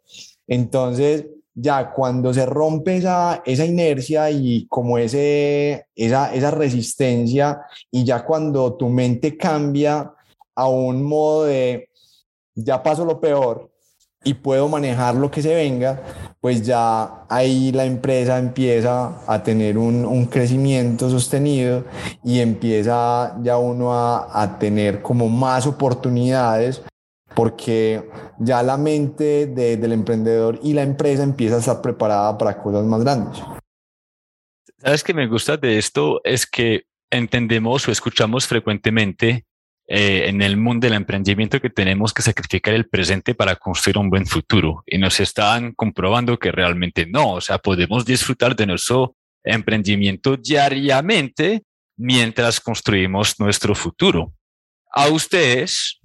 Entonces, ya cuando se rompe esa, esa inercia y como ese, esa, esa resistencia, y ya cuando tu mente cambia a un modo de ya paso lo peor y puedo manejar lo que se venga, pues ya ahí la empresa empieza a tener un, un crecimiento sostenido y empieza ya uno a, a, tener como más oportunidades porque ya la mente de, del emprendedor y la empresa empieza a estar preparada para cosas más grandes. ¿Sabes que me gusta de esto? Es que entendemos o escuchamos frecuentemente eh, en el mundo del emprendimiento que tenemos que sacrificar el presente para construir un buen futuro. Y nos están comprobando que realmente no. O sea, podemos disfrutar de nuestro emprendimiento diariamente mientras construimos nuestro futuro. A ustedes,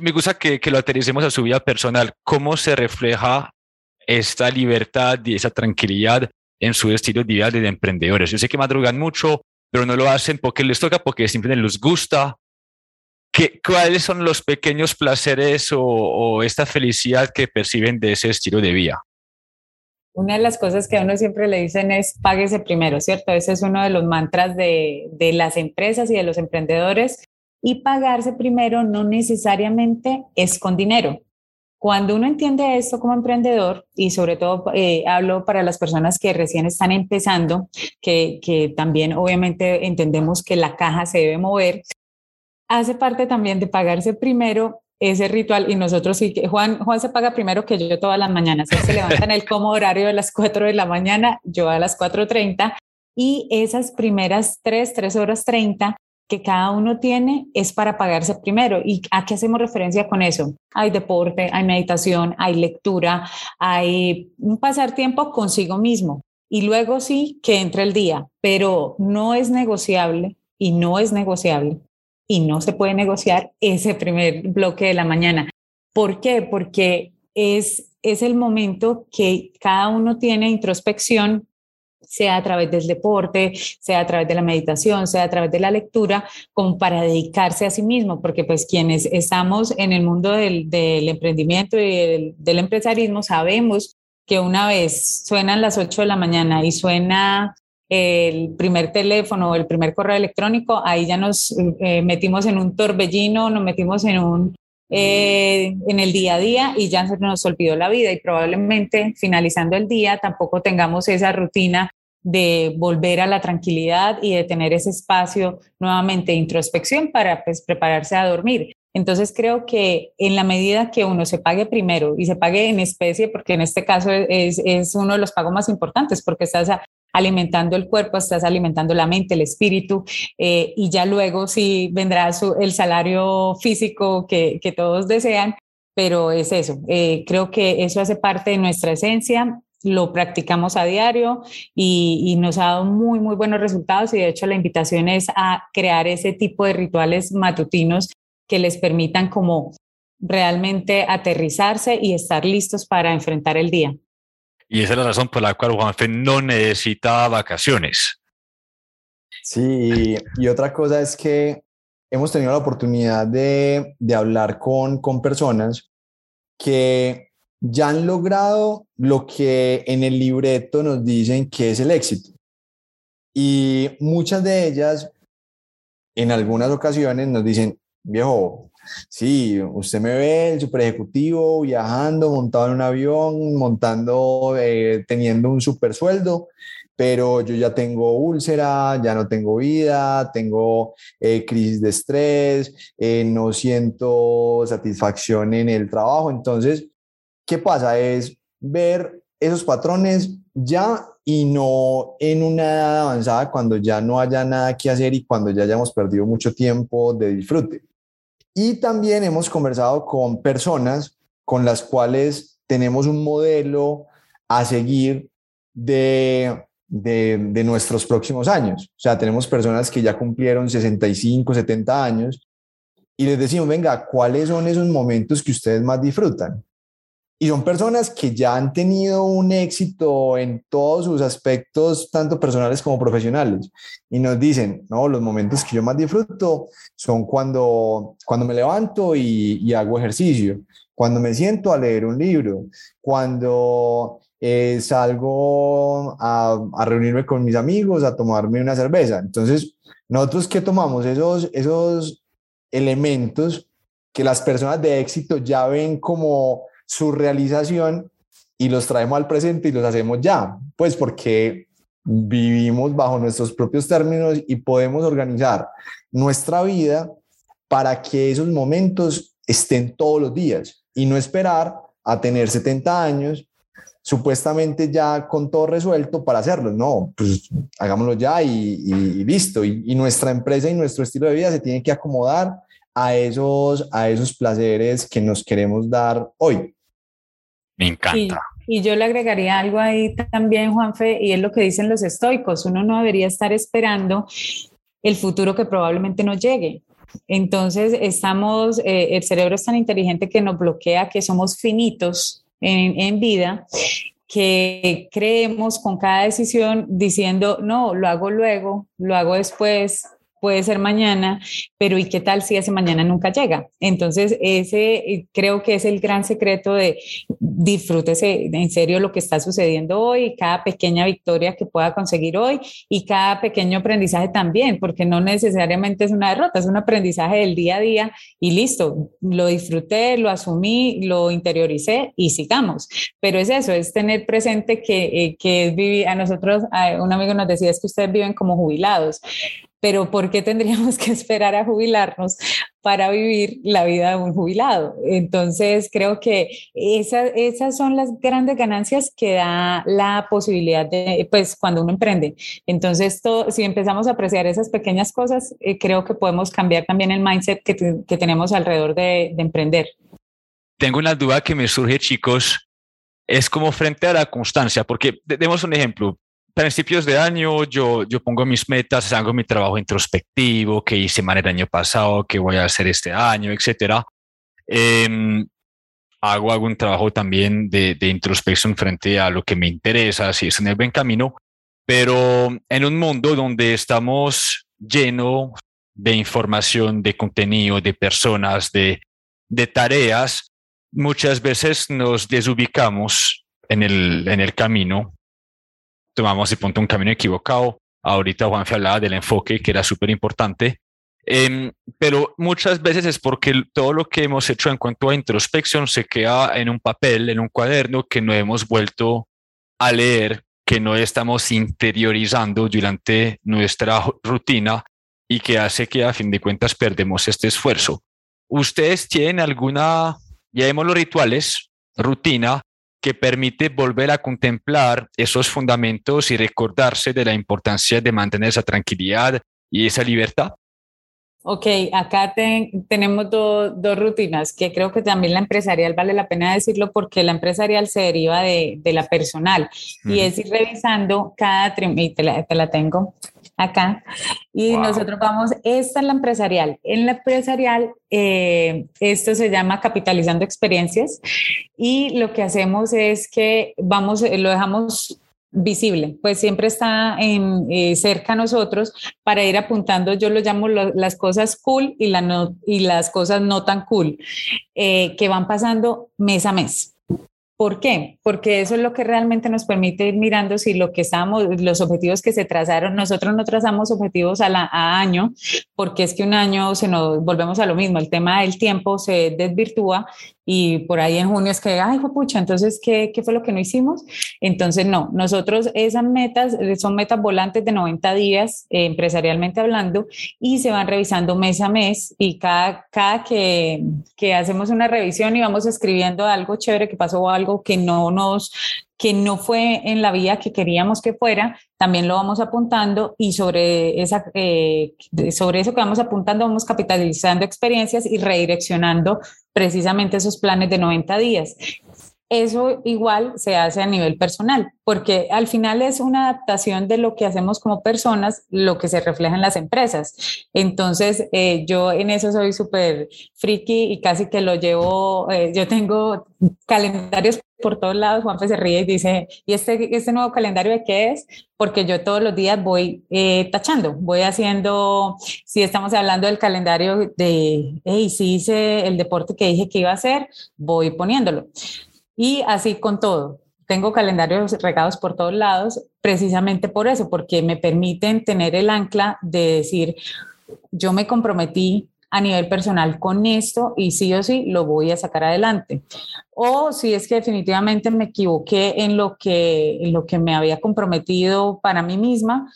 me gusta que, que lo aterricemos a su vida personal. ¿Cómo se refleja esta libertad y esa tranquilidad en su estilo de vida de emprendedores? Yo sé que madrugan mucho, pero no lo hacen porque les toca, porque simplemente les gusta ¿Qué, ¿Cuáles son los pequeños placeres o, esta felicidad que perciben de ese estilo de vida? Una de las cosas que a uno siempre le dicen es páguese primero, ¿cierto? Ese es uno de los mantras de, de las empresas y de los emprendedores. Y pagarse primero no necesariamente es con dinero. Cuando uno entiende esto como emprendedor, y sobre todo eh, hablo para las personas que recién están empezando, que, que, también obviamente entendemos que la caja se debe mover, hace parte también de pagarse primero ese ritual y nosotros sí que Juan, Juan se paga primero que yo todas las mañanas. Se levanta en el como horario de las 4 de la mañana, yo a las 4.30 y esas primeras 3, 3 horas 30 que cada uno tiene es para pagarse primero. ¿Y a qué hacemos referencia con eso? Hay deporte, hay meditación, hay lectura, hay un pasar tiempo consigo mismo. Y luego sí que entre el día, pero no es negociable y no es negociable y no se puede negociar ese primer bloque de la mañana. ¿Por qué? Porque es, es el momento que cada uno tiene introspección, sea a través del deporte, sea a través de la meditación, sea a través de la lectura, como para dedicarse a sí mismo, porque pues quienes estamos en el mundo del, emprendimiento y del, del empresarismo sabemos que una vez suenan las 8 de la mañana y suena el primer teléfono o el primer correo electrónico, ahí ya nos eh, metimos en un torbellino, nos metimos en un eh, en el día a día y ya se nos olvidó la vida y probablemente finalizando el día tampoco tengamos esa rutina de volver a la tranquilidad y de tener ese espacio nuevamente de introspección para pues, prepararse a dormir. Entonces creo que en la medida que uno se pague primero y se pague en especie, porque en este caso es, es uno de los pagos más importantes, porque estás alimentando el cuerpo, estás alimentando la mente, el espíritu, eh, y ya luego sí vendrá el salario físico que, que, todos desean, pero es eso. Eh, creo que eso hace parte de nuestra esencia, lo practicamos a diario y, y, nos ha dado muy, muy buenos resultados y de hecho la invitación es a crear ese tipo de rituales matutinos que les permitan como realmente aterrizarse y estar listos para enfrentar el día. Y esa es la razón por la cual Juanfe no necesita vacaciones. Sí, y otra cosa es que hemos tenido la oportunidad de, de hablar con, con personas que ya han logrado lo que en el libreto nos dicen que es el éxito. Y muchas de ellas, en algunas ocasiones, nos dicen, viejo, sí, usted me ve el super ejecutivo viajando, montado en un avión, montando, eh, teniendo un super sueldo, pero yo ya tengo úlcera, ya no tengo vida, tengo eh, crisis de estrés, eh, no siento satisfacción en el trabajo. Entonces, ¿qué pasa? Es ver esos patrones ya y no en una edad avanzada cuando ya no haya nada que hacer y cuando ya hayamos perdido mucho tiempo de disfrute. Y también hemos conversado con personas con las cuales tenemos un modelo a seguir de de, nuestros próximos años. O sea, tenemos personas que ya cumplieron 65, 70 años y les decimos, venga, ¿cuáles son esos momentos que ustedes más disfrutan? Y son personas que ya han tenido un éxito en todos sus aspectos, tanto personales como profesionales. Y nos dicen, no, los momentos que yo más disfruto son cuando, cuando me levanto y, y hago ejercicio, cuando me siento a leer un libro, cuando eh, salgo a, a, reunirme con mis amigos, a tomarme una cerveza. Entonces, nosotros que tomamos esos, esos elementos que las personas de éxito ya ven como su realización y los traemos al presente y los hacemos ya, pues porque vivimos bajo nuestros propios términos y podemos organizar nuestra vida para que esos momentos estén todos los días y no esperar a tener 70 años supuestamente ya con todo resuelto para hacerlo. No, pues hagámoslo ya y, listo. Y, nuestra empresa y nuestro estilo de vida se tiene que acomodar a esos, a esos placeres que nos queremos dar hoy. Me encanta. Y, yo le agregaría algo ahí también, Juanfe, y es lo que dicen los estoicos. Uno no debería estar esperando el futuro que probablemente no llegue. Entonces, estamos, eh, el cerebro es tan inteligente que nos bloquea que somos finitos en, vida que creemos con cada decisión diciendo, no, lo hago luego, lo hago después, puede ser mañana, pero ¿y qué tal si ese mañana nunca llega? Entonces, ese eh, creo que es el gran secreto de disfrútese en serio lo que está sucediendo hoy, cada pequeña victoria que pueda conseguir hoy y cada pequeño aprendizaje también, porque no necesariamente es una derrota, es un aprendizaje del día a día y listo, lo disfruté, lo asumí, lo interioricé y sigamos. Pero es eso, es tener presente que, eh, que es vivir, a nosotros, un amigo nos decía, es que ustedes viven como jubilados pero ¿por qué tendríamos que esperar a jubilarnos para vivir la vida de un jubilado? Entonces, creo que esas son las grandes ganancias que da la posibilidad de, pues, cuando uno emprende. Entonces, si empezamos a apreciar esas pequeñas cosas, eh, creo que podemos cambiar también el mindset que, tenemos alrededor de, de emprender. Tengo una duda que me surge, chicos. Es como frente a la constancia, porque demos un ejemplo principios de año yo, yo pongo mis metas, hago mi trabajo introspectivo, qué hice mal el año pasado, qué voy a hacer este año, etcétera. Em, hago algún trabajo también de, de, introspección frente a lo que me interesa, si es en el buen camino, pero en un mundo donde estamos lleno de información, de contenido, de personas, de, de tareas, muchas veces nos desubicamos en el, en el camino tomamos de pronto un camino equivocado. Ahorita Juan hablaba del enfoque, que era súper importante. Em, pero muchas veces es porque todo lo que hemos hecho en cuanto a introspección se queda en un papel, en un cuaderno que no hemos vuelto a leer, que no estamos interiorizando durante nuestra rutina y que hace que a fin de cuentas perdemos este esfuerzo. ¿Ustedes tienen alguna, los rituales, rutina que permite volver a contemplar esos fundamentos y recordarse de la importancia de mantener esa tranquilidad y esa libertad? Ok, acá tenemos dos rutinas que creo que también la empresarial vale la pena decirlo porque la empresarial se deriva de, la personal y es ir revisando cada trimestre, te la tengo, acá. Y nosotros vamos, esta es la empresarial. En la empresarial, eh, esto se llama capitalizando experiencias y lo que hacemos es que vamos, lo dejamos visible, pues siempre está en, eh, cerca a nosotros para ir apuntando, yo lo llamo las cosas cool y, las cosas no tan cool, eh, que van pasando mes a mes. ¿Por qué? Porque eso es lo que realmente nos permite ir mirando si lo que estamos, los objetivos que se trazaron, nosotros no trazamos objetivos a, la, a año, porque es que un año se nos volvemos a lo mismo, el tema del tiempo se desvirtúa y por ahí en junio es que, ay, pucha, entonces, ¿qué, ¿qué, fue lo que no hicimos? Entonces, no, nosotros esas metas son metas volantes de 90 días, eh, empresarialmente hablando, y se van revisando mes a mes y cada, cada que, que hacemos una revisión y vamos escribiendo algo chévere que pasó o algo que no nos que no fue en la vía que queríamos que fuera, también lo vamos apuntando y sobre, esa, eh, sobre eso que vamos apuntando vamos capitalizando experiencias y redireccionando precisamente esos planes de 90 días. Eso igual se hace a nivel personal, porque al final es una adaptación de lo que hacemos como personas, lo que se refleja en las empresas. Entonces, eh, yo en eso soy súper friki y casi que lo llevo, eh, yo tengo calendarios por todos lados, Juanfe se ríe y dice, ¿y este, este nuevo calendario de qué es? Porque yo todos los días voy eh, tachando, voy haciendo, si estamos hablando del calendario de, hey, si hice el deporte que dije que iba a hacer, voy poniéndolo. Y así con todo. Tengo calendarios regados por todos lados, precisamente por eso, porque me permiten tener el ancla de decir, yo me comprometí a nivel personal con esto y sí o sí lo voy a sacar adelante. O si es que definitivamente me equivoqué en lo que, en lo que me había comprometido para mí misma,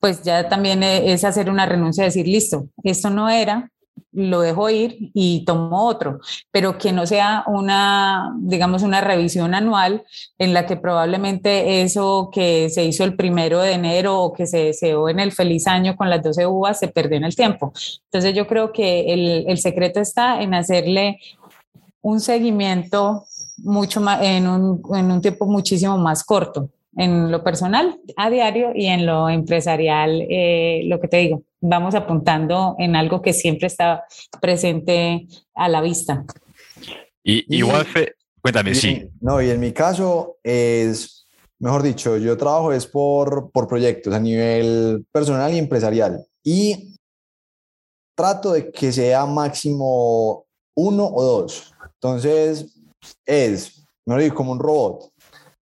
pues ya también es hacer una renuncia, decir, listo, esto no era, lo dejo ir y tomo otro, pero que no sea una, digamos, una revisión anual en la que probablemente eso que se hizo el primero de enero o que se deseó en el feliz año con las 12 uvas se perdió en el tiempo. Entonces yo creo que el, el secreto está en hacerle un seguimiento mucho más, en un, en un tiempo muchísimo más corto en lo personal a diario y en lo empresarial, eh, lo que te digo, vamos apuntando en algo que siempre está presente a la vista. Y, igual, cuéntame, sí. No, y en mi caso es, mejor dicho, yo trabajo es por, por proyectos a nivel personal y empresarial. Y trato de que sea máximo uno o dos. Entonces, es, mejor dicho, como un robot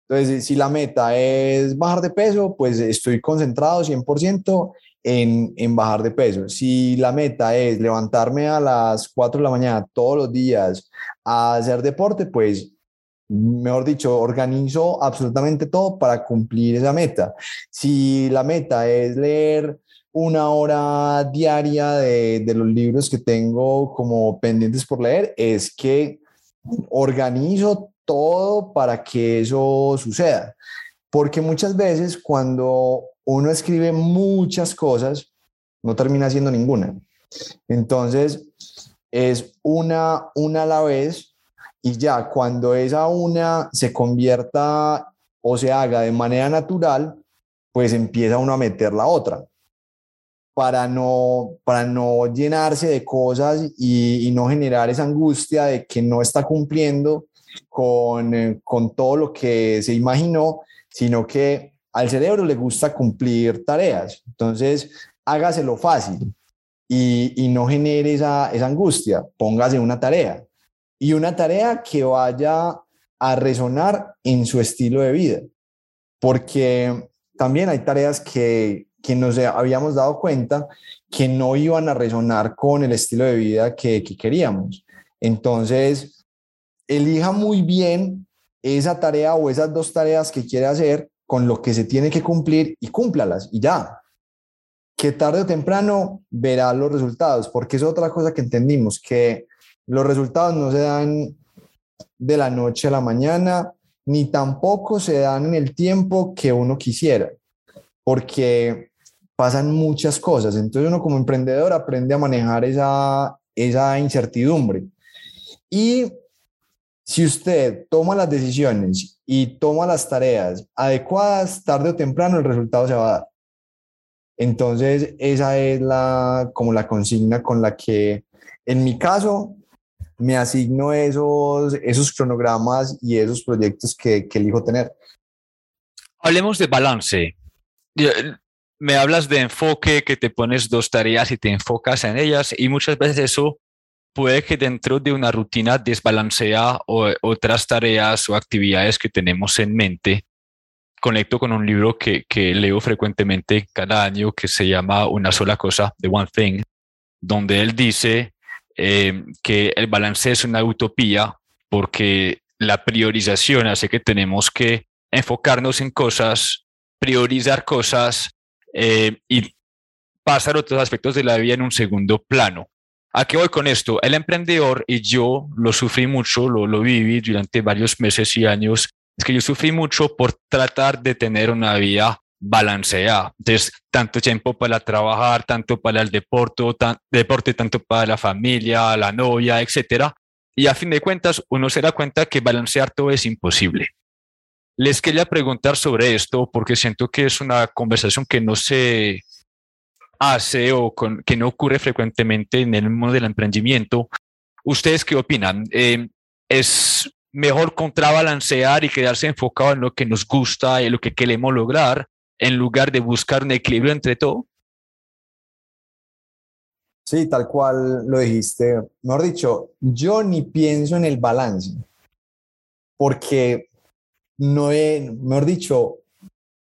entonces, si la meta es bajar de peso, pues estoy concentrado 100% en, bajar de peso. Si la meta es levantarme a las 4 de la mañana todos los días a hacer deporte, pues mejor dicho, organizo absolutamente todo para cumplir esa meta. Si la meta es leer una hora diaria de, de, los libros que tengo como pendientes por leer, es que organizo todo para que eso suceda. Porque muchas veces cuando uno escribe muchas cosas, no termina haciendo ninguna. Entonces, es una, una a la vez y ya cuando esa una se convierta o se haga de manera natural, pues empieza uno a meter la otra para no, para no llenarse de cosas y, no generar esa angustia de que no está cumpliendo con, con todo lo que se imaginó, sino que al cerebro le gusta cumplir tareas. Entonces, hágaselo fácil y, no genere esa, angustia. Póngase una tarea y una tarea que vaya a resonar en su estilo de vida. Porque también hay tareas que, que nos habíamos dado cuenta que no iban a resonar con el estilo de vida que queríamos. Entonces, elija muy bien esa tarea o esas dos tareas que quiere hacer con lo que se tiene que cumplir y cúmplalas y ya. Que tarde o temprano verá los resultados, porque es otra cosa que entendimos, que los resultados no se dan de la noche a la mañana, ni tampoco se dan en el tiempo que uno quisiera, porque pasan muchas cosas. Entonces uno como emprendedor aprende a manejar esa, esa incertidumbre. Y si usted toma las decisiones y toma las tareas adecuadas, tarde o temprano el resultado se va a dar. Entonces, esa es la, como la consigna con la que, en mi caso, me asigno esos, esos cronogramas y esos proyectos que, que elijo tener. hablemos de balance. Me hablas de enfoque, que te pones dos tareas y te enfocas en ellas y muchas veces eso puede que dentro de una rutina desbalancea otras tareas o actividades que tenemos en mente. Conecto con un libro que, que leo frecuentemente cada año que se llama Una sola cosa, The One Thing, donde él dice eh, que el balance es una utopía porque la priorización hace que tenemos que enfocarnos en cosas, priorizar cosas eh, y pasar otros aspectos de la vida en un segundo plano. ¿A qué voy con esto? El emprendedor y yo lo sufrí mucho, lo, lo viví durante varios meses y años. Es que yo sufrí mucho por tratar de tener una vida balanceada. Entonces, tanto tiempo para trabajar, tanto para el deporte, deporte tanto para la familia, la novia, etcétera. Y a fin de cuentas, uno se da cuenta que balancear todo es imposible. Les quería preguntar sobre esto porque siento que es una conversación que no se hace o que no ocurre frecuentemente en el mundo del emprendimiento. ¿Ustedes qué opinan? Eh, ¿Es mejor contrabalancear y quedarse enfocado en lo que nos gusta y lo que queremos lograr en lugar de buscar un equilibrio entre todo? Sí, tal cual lo dijiste. Mejor dicho, yo ni pienso en el balance, porque no he, mejor dicho,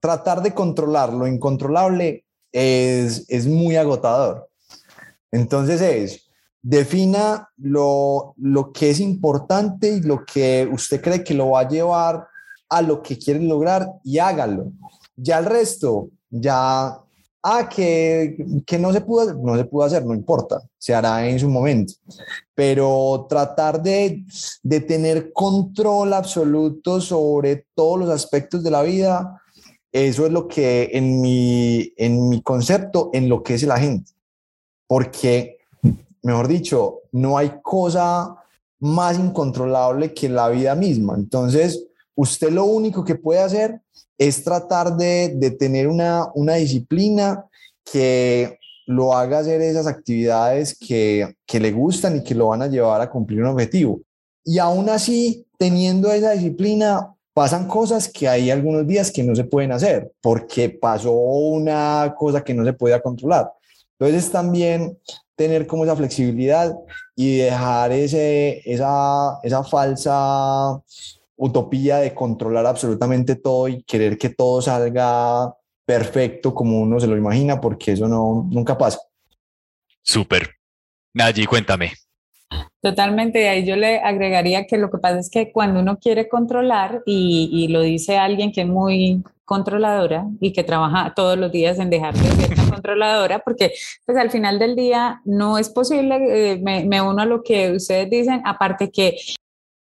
tratar de controlar lo incontrolable es, es muy agotador. Entonces es, defina lo, lo que es importante y lo que usted cree que lo va a llevar a lo que quiere lograr y hágalo. Ya el resto, ya, ah, que, que no, se pudo, no se pudo hacer, no importa, se hará en su momento. Pero tratar de, de tener control absoluto sobre todos los aspectos de la vida, eso es lo que en mi, en mi concepto enloquece la gente. Porque, mejor dicho, no hay cosa más incontrolable que la vida misma. Entonces, usted lo único que puede hacer es tratar de, de tener una, una disciplina que lo haga hacer esas actividades que, que le gustan y que lo van a llevar a cumplir un objetivo. Y aún así, teniendo esa disciplina, pasan cosas que hay algunos días que no se pueden hacer porque pasó una cosa que no se podía controlar. Entonces también tener como esa flexibilidad y dejar ese, esa, esa falsa utopía de controlar absolutamente todo y querer que todo salga perfecto como uno se lo imagina, porque eso no, nunca pasa. Súper. Nadie, cuéntame. Totalmente, ahí yo le agregaría que lo que pasa es que cuando uno quiere controlar, y, y lo dice alguien que es muy controladora y que trabaja todos los días en dejar de ser controladora, porque pues al final del día no es posible, eh, me, me, uno a lo que ustedes dicen, aparte que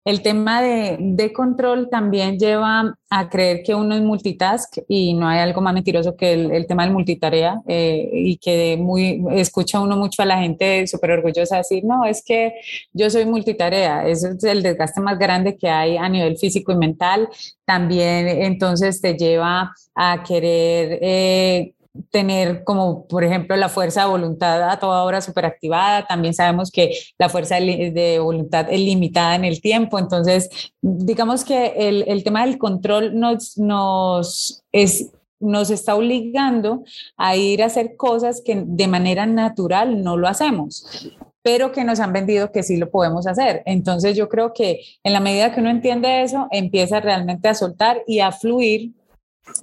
el tema de, de, control también lleva a creer que uno es multitask y no hay algo más mentiroso que el, el tema del multitarea eh, y que muy escucha uno mucho a la gente súper orgullosa decir, no, es que yo soy multitarea, ese es el desgaste más grande que hay a nivel físico y mental. También entonces te lleva a querer... Eh, tener como, por ejemplo, la fuerza de voluntad a toda hora activada También sabemos que la fuerza de voluntad es limitada en el tiempo. Entonces, digamos que el, el tema del control nos, nos es nos está obligando a ir a hacer cosas que de manera natural no lo hacemos pero que nos han vendido que sí lo podemos hacer. Entonces yo creo que en la medida que uno entiende eso, empieza realmente a soltar y a fluir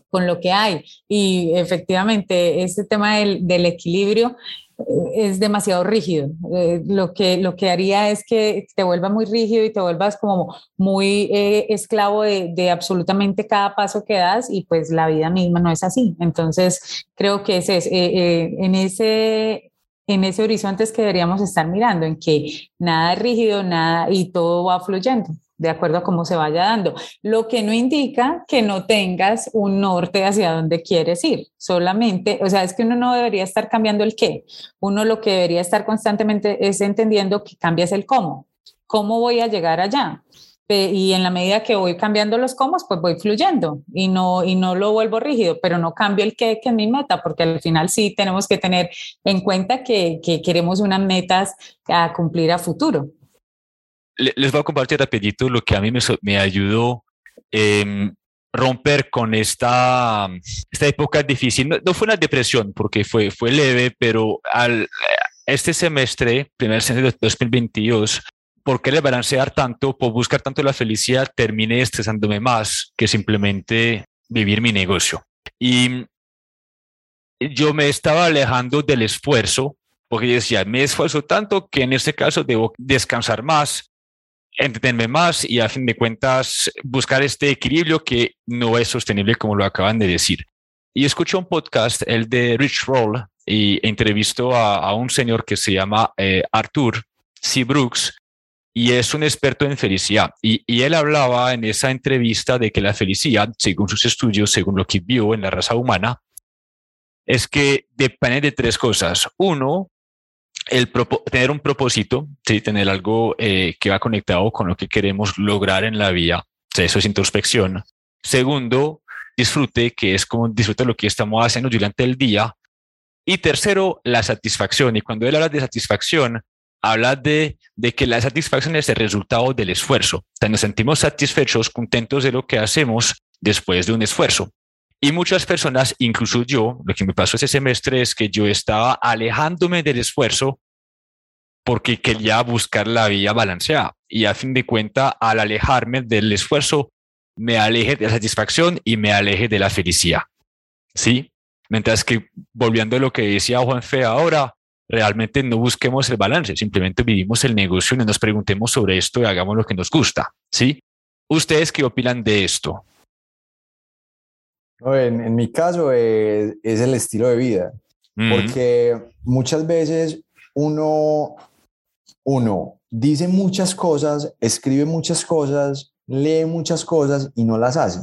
con lo que hay. Y efectivamente, este tema del, equilibrio eh, es demasiado rígido. Eh, lo, que, lo que haría es que te vuelva muy rígido y te vuelvas como muy eh, esclavo de, absolutamente cada paso que das y pues la vida misma no es así. Entonces, creo que es, es en ese en ese horizonte es que deberíamos estar mirando, en que nada es rígido, nada y todo va fluyendo de acuerdo a cómo se vaya dando, lo que no indica que no tengas un norte hacia donde quieres ir, solamente, o sea, es que uno no debería estar cambiando el qué, uno lo que debería estar constantemente es entendiendo que cambias el cómo, cómo voy a llegar allá. Y en la medida que voy cambiando los cómo, pues voy fluyendo y no, y no lo vuelvo rígido, pero no cambio el qué, que es mi meta, porque al final sí tenemos que tener en cuenta que, que queremos unas metas a cumplir a futuro les voy a compartir rapidito lo que a mí me, me ayudó. Eh, romper con esta, esta época difícil. No, fue una depresión porque fue, fue leve, pero al, este semestre, primer semestre de 2022, por querer balancear tanto, por buscar tanto la felicidad, terminé estresándome más que simplemente vivir mi negocio. Y yo me estaba alejando del esfuerzo, porque decía, me esfuerzo tanto que en este caso debo descansar más, entretenerme más y a fin de cuentas buscar este equilibrio que no es sostenible como lo acaban de decir. Y escuché un podcast, el de Rich Roll, y entrevistó a, un señor que se llama eh, Arthur C. Brooks, y es un experto en felicidad. Y, y, él hablaba en esa entrevista de que la felicidad, según sus estudios, según lo que vio en la raza humana, es que depende de tres cosas. Uno, el tener un propósito, ¿sí? tener algo eh, que va conectado con lo que queremos lograr en la vida. eso es introspección. Segundo, disfrute, que es como disfrutar lo que estamos haciendo durante el día. Y tercero, la satisfacción. Y cuando él habla de satisfacción, habla de, de que la satisfacción es el resultado del esfuerzo. O nos sentimos satisfechos, contentos de lo que hacemos después de un esfuerzo. Y muchas personas, incluso yo, lo que me pasó ese semestre es que yo estaba alejándome del esfuerzo porque quería buscar la vía balanceada. Y a fin de cuentas, al alejarme del esfuerzo, me aleje de la satisfacción y me aleje de la felicidad. ¿Sí? Mientras que, volviendo a lo que decía Juan Fe ahora, realmente no busquemos el balance, simplemente vivimos el negocio y nos preguntemos sobre esto y hagamos lo que nos gusta. ¿Sí? ¿Ustedes qué opinan de esto? En, en mi caso es, es, el estilo de vida, porque muchas veces uno, uno dice muchas cosas, escribe muchas cosas, lee muchas cosas y no las hace.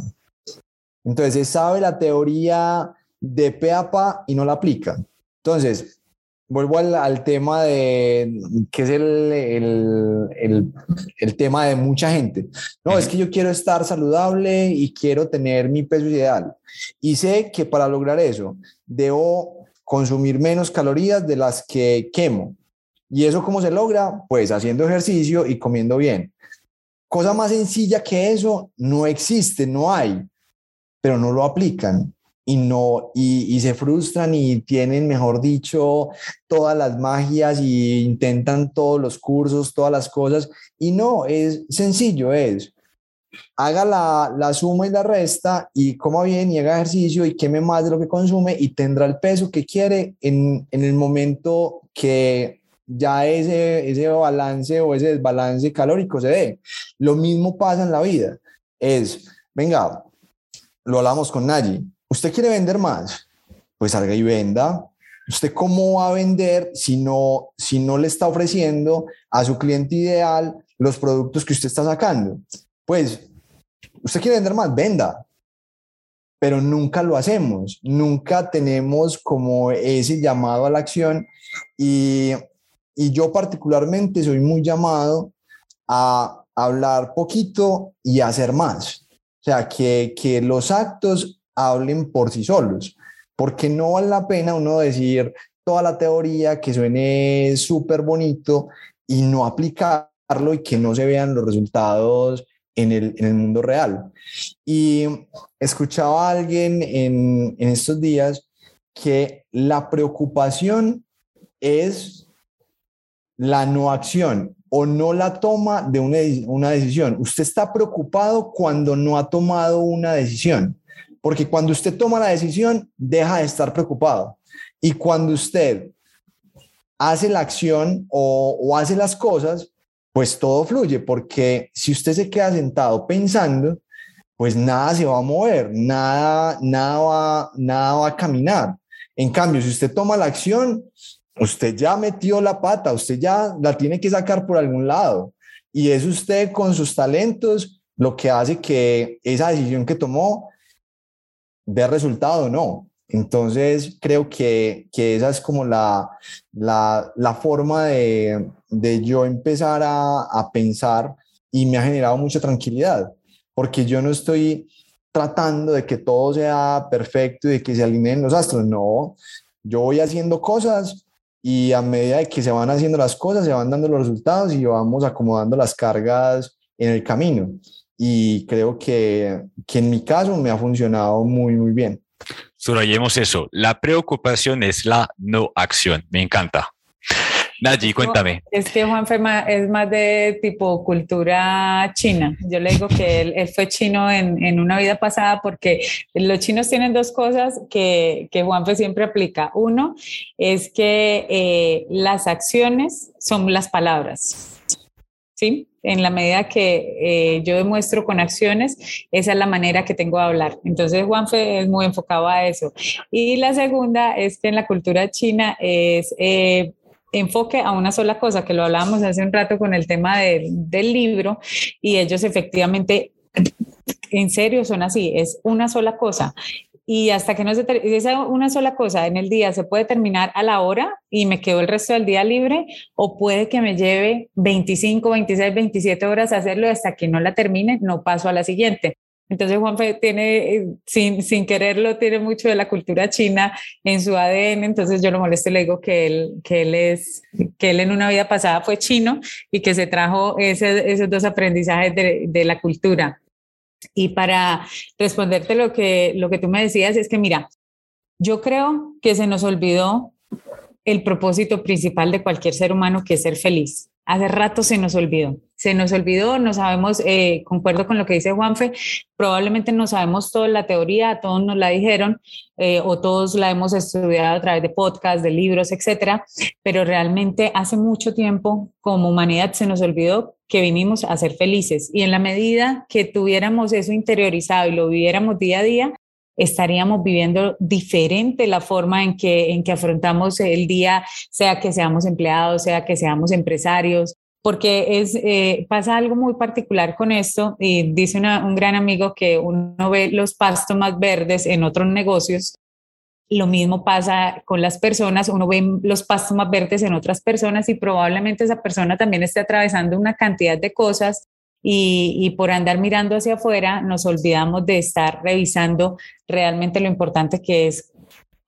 Entonces, sabe la teoría de pe a pa y no la aplica. Entonces, vuelvo al, tema de, que es el, el, el, tema de mucha gente. No, es que yo quiero estar saludable y quiero tener mi peso ideal. Y sé que para lograr eso, debo consumir menos calorías de las que quemo. ¿Y eso cómo se logra? Pues haciendo ejercicio y comiendo bien. Cosa más sencilla que eso no existe, no hay, pero no lo aplican y no y, se frustran y tienen, mejor dicho, todas las magias y intentan todos los cursos, todas las cosas y no, es sencillo, es haga la, la suma y la resta y coma bien y haga ejercicio y queme más de lo que consume y tendrá el peso que quiere en, en el momento que ya ese, ese balance o ese desbalance calórico se dé. Lo mismo pasa en la vida. Es, venga, lo hablamos con Nayi, ¿Usted quiere vender más? Pues salga y venda. ¿Usted cómo va a vender si no, si no le está ofreciendo a su cliente ideal los productos que usted está sacando? Pues, ¿usted quiere vender más? Venda. Pero nunca lo hacemos, nunca tenemos como ese llamado a la acción y, y yo particularmente soy muy llamado a hablar poquito y hacer más. O sea, que, que los actos hablen por sí solos, porque no vale la pena uno decir toda la teoría que suene súper bonito y no aplicarlo y que no se vean los resultados en el, mundo real. Y escuchaba a alguien en, en estos días que la preocupación es la no acción o no la toma de una, una decisión. Usted está preocupado cuando no ha tomado una decisión. Porque cuando usted toma la decisión, deja de estar preocupado. Y cuando usted hace la acción o, hace las cosas, pues todo fluye, porque si usted se queda sentado pensando, pues nada se va a mover, nada, nada, va, nada va a caminar. En cambio, si usted toma la acción, usted ya metió la pata, usted ya la tiene que sacar por algún lado. Y es usted con sus talentos lo que hace que esa decisión que tomó ver resultado no. Entonces, creo que, que esa es como la, la, la forma de, de, yo empezar a, a pensar y me ha generado mucha tranquilidad, porque yo no estoy tratando de que todo sea perfecto y de que se alineen los astros, no, yo voy haciendo cosas y a medida de que se van haciendo las cosas, se van dando los resultados y vamos acomodando las cargas en el camino. Y creo que, que en mi caso me ha funcionado muy, muy bien. Subrayemos eso. La preocupación es la no acción. Me encanta. Naji, cuéntame. Es que Juan es más de tipo cultura china. Yo le digo que él, fue chino en, en, una vida pasada porque los chinos tienen dos cosas que, que Juanfe siempre aplica. Uno es que eh, las acciones son las palabras. ¿Sí? En la medida que eh, yo demuestro con acciones, esa es la manera que tengo de hablar. Entonces, Juanfe es muy enfocado a eso. Y la segunda es que en la cultura china es eh, enfoque a una sola cosa, que lo hablábamos hace un rato con el tema del libro, y ellos efectivamente, en serio, son así, es una sola cosa. Y hasta que no se esa una sola cosa en el día se puede terminar a la hora y me quedo el resto del día libre, o puede que me lleve 25, 26, 27 horas hacerlo hasta que no la termine, no paso a la siguiente. Entonces Juanfe tiene, eh, sin, sin quererlo, tiene mucho de la cultura china en su ADN, entonces yo lo molesto y le digo que él, que él es, que él en una vida pasada fue chino y que se trajo ese, esos dos aprendizajes de, de, la cultura. Y para responderte lo que, lo que tú me decías es que mira, yo creo que se nos olvidó el propósito principal de cualquier ser humano que es ser feliz. Hace rato se nos olvidó, se nos olvidó, no sabemos, eh, concuerdo con lo que dice Juanfe, probablemente no sabemos toda la teoría, todos nos la dijeron eh, o todos la hemos estudiado a través de podcasts, de libros, etcétera, pero realmente hace mucho tiempo como humanidad se nos olvidó que vinimos a ser felices. Y en la medida que tuviéramos eso interiorizado y lo viviéramos día a día, estaríamos viviendo diferente la forma en que, en que afrontamos el día, sea que seamos empleados, sea que seamos empresarios, porque eh, pasa algo muy particular con esto y dice un gran amigo que uno ve los pastos más verdes en otros negocios. Lo mismo pasa con las personas, uno ve los pastos más verdes en otras personas y probablemente esa persona también esté atravesando una cantidad de cosas y, por andar mirando hacia afuera nos olvidamos de estar revisando realmente lo importante que es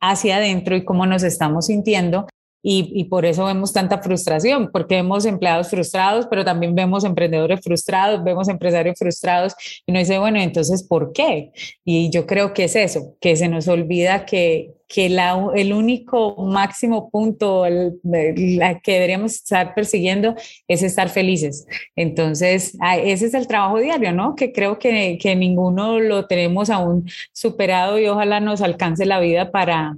hacia adentro y cómo nos estamos sintiendo. Y, y, por eso vemos tanta frustración, porque vemos empleados frustrados, pero también vemos emprendedores frustrados, vemos empresarios frustrados y uno dice, bueno, entonces, ¿por qué? Y yo creo que es eso, que se nos olvida que, que la, el único máximo punto el, la que deberíamos estar persiguiendo es estar felices. Entonces, ese es el trabajo diario, ¿no? Que creo que, que ninguno lo tenemos aún superado y ojalá nos alcance la vida para,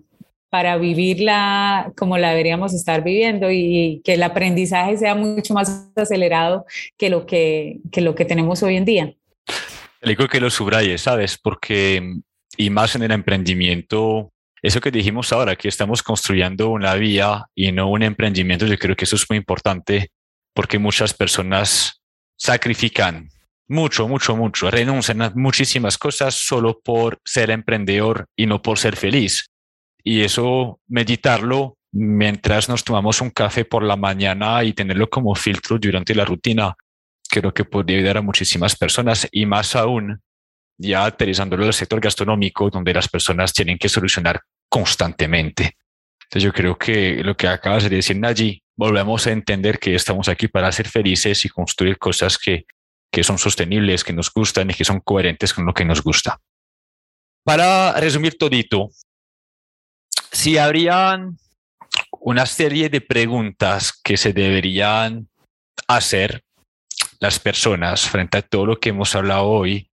para vivirla como la deberíamos estar viviendo y que el aprendizaje sea mucho más acelerado que lo que, que, lo que tenemos hoy en día. digo que lo subraye, ¿sabes? Porque, y más en el emprendimiento, eso que dijimos ahora, que estamos construyendo una vía y no un emprendimiento, yo creo que eso es muy importante porque muchas personas sacrifican mucho, mucho, mucho, renuncian a muchísimas cosas solo por ser emprendedor y no por ser feliz. Y eso, meditarlo mientras nos tomamos un café por la mañana y tenerlo como filtro durante la rutina, creo que podría ayudar a muchísimas personas y más aún ya aterrizándolo el sector gastronómico, donde las personas tienen que solucionar constantemente. Entonces yo creo que lo que acabas de decir, Naji, volvemos a entender que estamos aquí para ser felices y construir cosas que, que son sostenibles, que nos gustan y que son coherentes con lo que nos gusta. Para resumir todito, si habrían una serie de preguntas que se deberían hacer las personas frente a todo lo que hemos hablado hoy,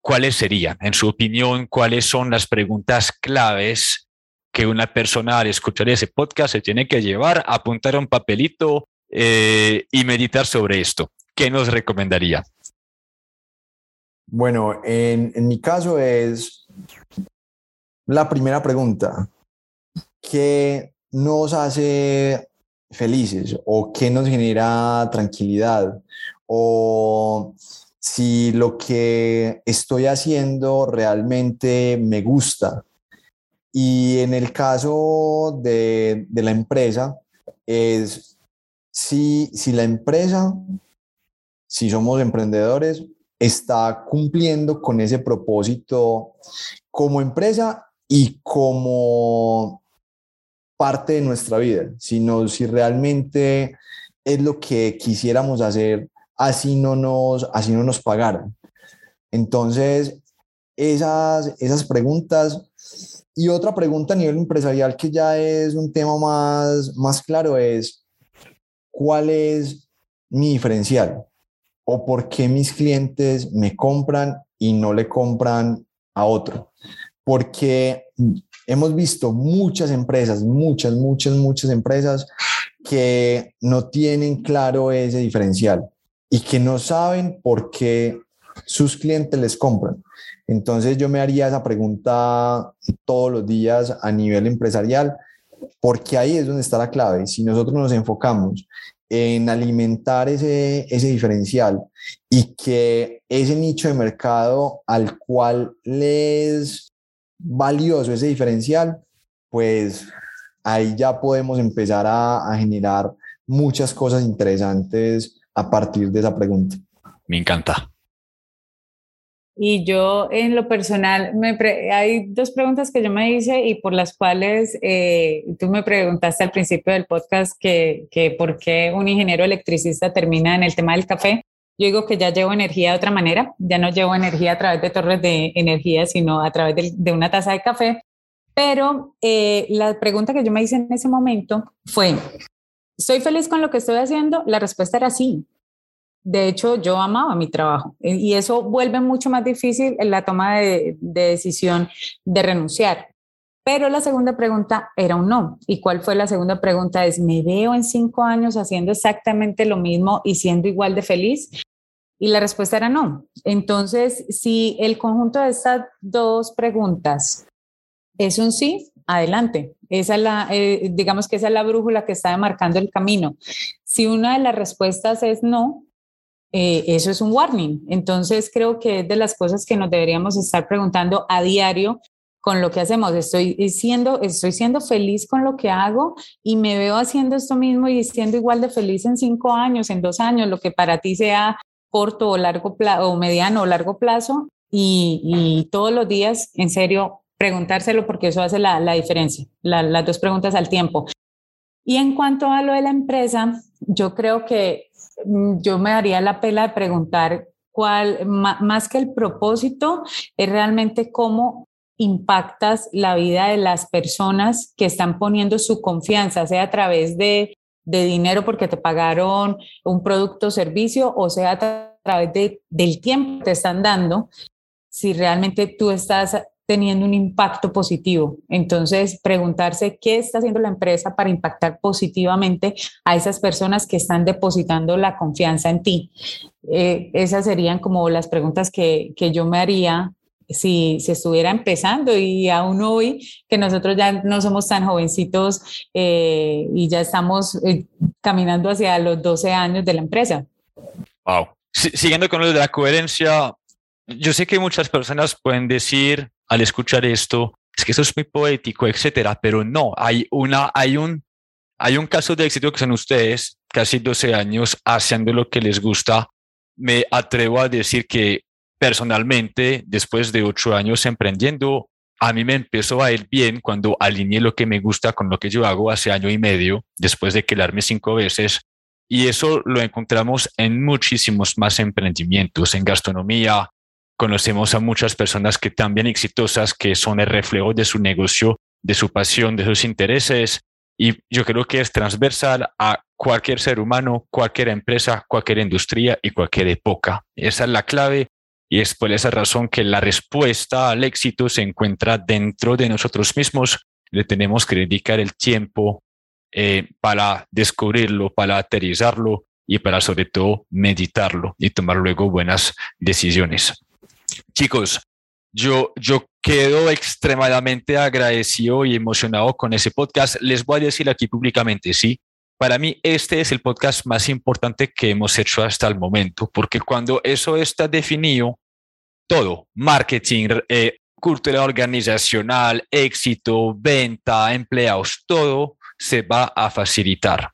¿cuáles serían? En su opinión, ¿cuáles son las preguntas claves que una persona al escuchar ese podcast se tiene que llevar, apuntar a un papelito eh, y meditar sobre esto? ¿Qué nos recomendaría? Bueno, en, en mi caso es la primera pregunta. ¿Qué nos hace felices o qué nos genera tranquilidad? O si lo que estoy haciendo realmente me gusta. Y en el caso de, la empresa, es si, si la empresa, si somos emprendedores, está cumpliendo con ese propósito como empresa y como parte de nuestra vida, sino si realmente es lo que quisiéramos hacer así no nos, así no nos pagaran. Entonces, esas, esas preguntas. Y otra pregunta a nivel empresarial que ya es un tema más, más claro es, ¿cuál es mi diferencial? ¿O por qué mis clientes me compran y no le compran a otro? Porque hemos visto muchas empresas, muchas, muchas, muchas empresas que no tienen claro ese diferencial y que no saben por qué sus clientes les compran. Entonces yo me haría esa pregunta todos los días a nivel empresarial, porque ahí es donde está la clave. Si nosotros nos enfocamos en alimentar ese, ese diferencial y que ese nicho de mercado al cual les valioso ese diferencial, pues ahí ya podemos empezar a, a generar muchas cosas interesantes a partir de esa pregunta. Me encanta. Y yo en lo personal, me hay dos preguntas que yo me hice y por las cuales eh, tú me preguntaste al principio del podcast que, que por qué un ingeniero electricista termina en el tema del café. Yo digo que ya llevo energía de otra manera, ya no llevo energía a través de torres de energía, sino a través de, de una taza de café. Pero eh, la pregunta que yo me hice en ese momento fue, ¿estoy feliz con lo que estoy haciendo? La respuesta era sí. De hecho, yo amaba mi trabajo y eso vuelve mucho más difícil en la toma de, decisión de renunciar. Pero la segunda pregunta era un no. ¿Y cuál fue la segunda pregunta? Es, ¿me veo en cinco años haciendo exactamente lo mismo y siendo igual de feliz? Y la respuesta era no. Entonces, si el conjunto de estas dos preguntas es un sí, adelante. Esa es la, eh, digamos que esa es la brújula que está marcando el camino. Si una de las respuestas es no, eh, eso es un warning. Entonces creo que es de las cosas que nos deberíamos estar preguntando a diario con lo que hacemos. Estoy siendo, estoy siendo feliz con lo que hago y me veo haciendo esto mismo y siendo igual de feliz en cinco años, en dos años, lo que para ti sea corto o largo plazo o mediano o largo plazo y, y todos los días, en serio, preguntárselo porque eso hace la, la diferencia, las dos preguntas al tiempo. Y en cuanto a lo de la empresa, yo creo que Mm, yo me daría la pela de preguntar cuál, más que el propósito, es realmente cómo impactas la vida de las personas que están poniendo su confianza, sea a través de, de dinero porque te pagaron un producto o servicio, o sea a través de, del tiempo que te están dando, si realmente tú estás teniendo un impacto positivo. Entonces, preguntarse qué está haciendo la empresa para impactar positivamente a esas personas que están depositando la confianza en ti. Eh, esas serían como las preguntas que, que yo me haría si, si, estuviera empezando y aún hoy que nosotros ya no somos tan jovencitos eh, y ya estamos eh, caminando hacia los 12 años de la empresa. Wow. siguiendo con lo de la coherencia, yo sé que muchas personas pueden decir, al escuchar esto, es que eso es muy poético, etcétera, pero no, hay, una, hay, un, hay un caso de éxito que son ustedes, casi 12 años haciendo lo que les gusta. Me atrevo a decir que personalmente, después de 8 años emprendiendo, a mí me empezó a ir bien cuando alineé lo que me gusta con lo que yo hago hace año y medio, después de quedarme cinco veces. Y eso lo encontramos en muchísimos más emprendimientos, en gastronomía, conocemos a muchas personas que también exitosas, que son el reflejo de su negocio, de su pasión, de sus intereses. Y yo creo que es transversal a cualquier ser humano, cualquier empresa, cualquier industria y cualquier época. Esa es la clave y es por esa razón que la respuesta al éxito se encuentra dentro de nosotros mismos. Le tenemos que dedicar el tiempo eh, para descubrirlo, para aterrizarlo y para sobre todo meditarlo y tomar luego buenas decisiones. Chicos, yo, yo quedo extremadamente agradecido y emocionado con ese podcast. Les voy a decir aquí públicamente, sí, para mí este es el podcast más importante que hemos hecho hasta el momento, porque cuando eso está definido, todo, marketing, eh, cultura organizacional, éxito, venta, empleados, todo se va a facilitar.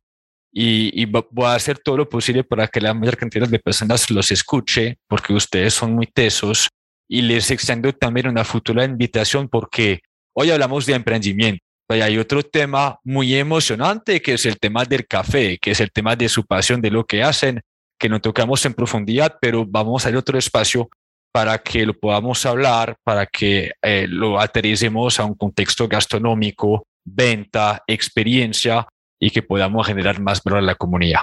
Y, y, voy a hacer todo lo posible para que la mayor cantidad de personas los escuche, porque ustedes son muy tesos y les extiendo también una futura invitación porque hoy hablamos de emprendimiento. Y hay otro tema muy emocionante que es el tema del café, que es el tema de su pasión, de lo que hacen, que no tocamos en profundidad, pero vamos a ir a otro espacio para que lo podamos hablar, para que eh, lo aterricemos a un contexto gastronómico, venta, experiencia y que podamos generar más valor a la comunidad.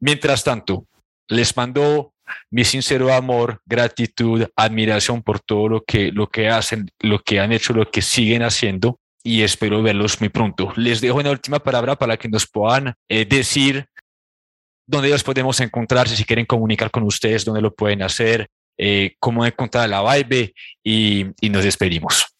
Mientras tanto, les mando mi sincero amor, gratitud, admiración por todo lo que, lo que hacen, lo que han hecho, lo que siguen haciendo y espero verlos muy pronto. Les dejo una última palabra para que nos puedan eh, decir dónde los podemos encontrar, si quieren comunicar con ustedes, dónde lo pueden hacer, eh, cómo encontrar la vibe y, y nos despedimos.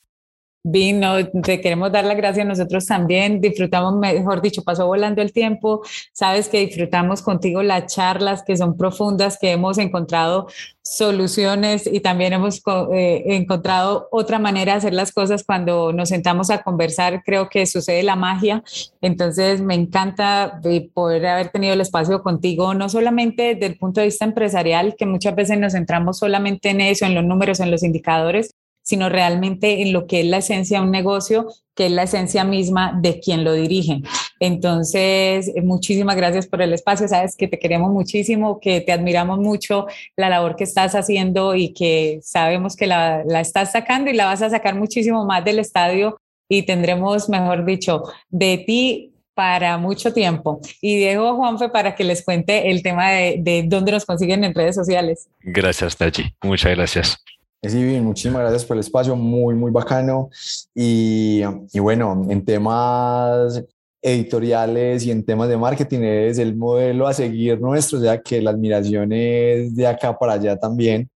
Vino, te queremos dar las gracias nosotros también. Disfrutamos, mejor dicho, pasó volando el tiempo. Sabes que disfrutamos contigo las charlas que son profundas, que hemos encontrado soluciones y también hemos eh, encontrado otra manera de hacer las cosas cuando nos sentamos a conversar. Creo que sucede la magia. Entonces, me encanta eh, poder haber tenido el espacio contigo, no solamente desde el punto de vista empresarial, que muchas veces nos centramos solamente en eso, en los números, en los indicadores, sino realmente en lo que es la esencia de un negocio, que es la esencia misma de quien lo dirige. Entonces, muchísimas gracias por el espacio. Sabes que te queremos muchísimo, que te admiramos mucho la labor que estás haciendo y que sabemos que la, la estás sacando y la vas a sacar muchísimo más del estadio y tendremos, mejor dicho, de ti para mucho tiempo. Y dejo a Juanfe para que les cuente el tema de, de dónde nos consiguen en redes sociales. Gracias, Tachi. Muchas gracias. Sí, bien, muchísimas gracias por el espacio, muy, muy bacano. Y, y, bueno, en temas editoriales y en temas de marketing es el modelo a seguir nuestro, o sea que la admiración es de acá para allá también.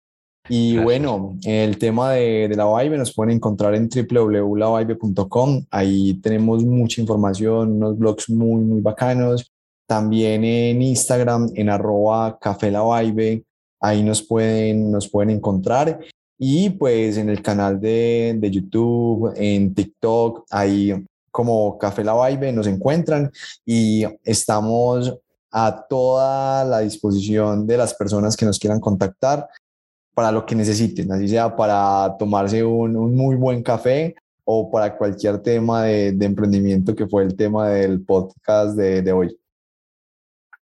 Y bueno, el tema de, de, la Vibe nos pueden encontrar en www.lavibe.com. Ahí tenemos mucha información, unos blogs muy, muy bacanos. También en Instagram, en arroba café la Vibe. Ahí nos pueden, nos pueden encontrar. Y pues en el canal de, de YouTube, en TikTok, ahí como Café La Vibe nos encuentran y estamos a toda la disposición de las personas que nos quieran contactar para lo que necesiten, así sea para tomarse un, un muy buen café o para cualquier tema de, emprendimiento que fue el tema del podcast de, de hoy.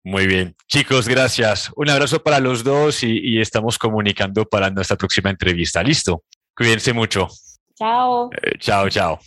Muy bien. Chicos, gracias. Un abrazo para los dos y, y, estamos comunicando para nuestra próxima entrevista. Listo. Cuídense mucho. Chao. Eh, chao, chao.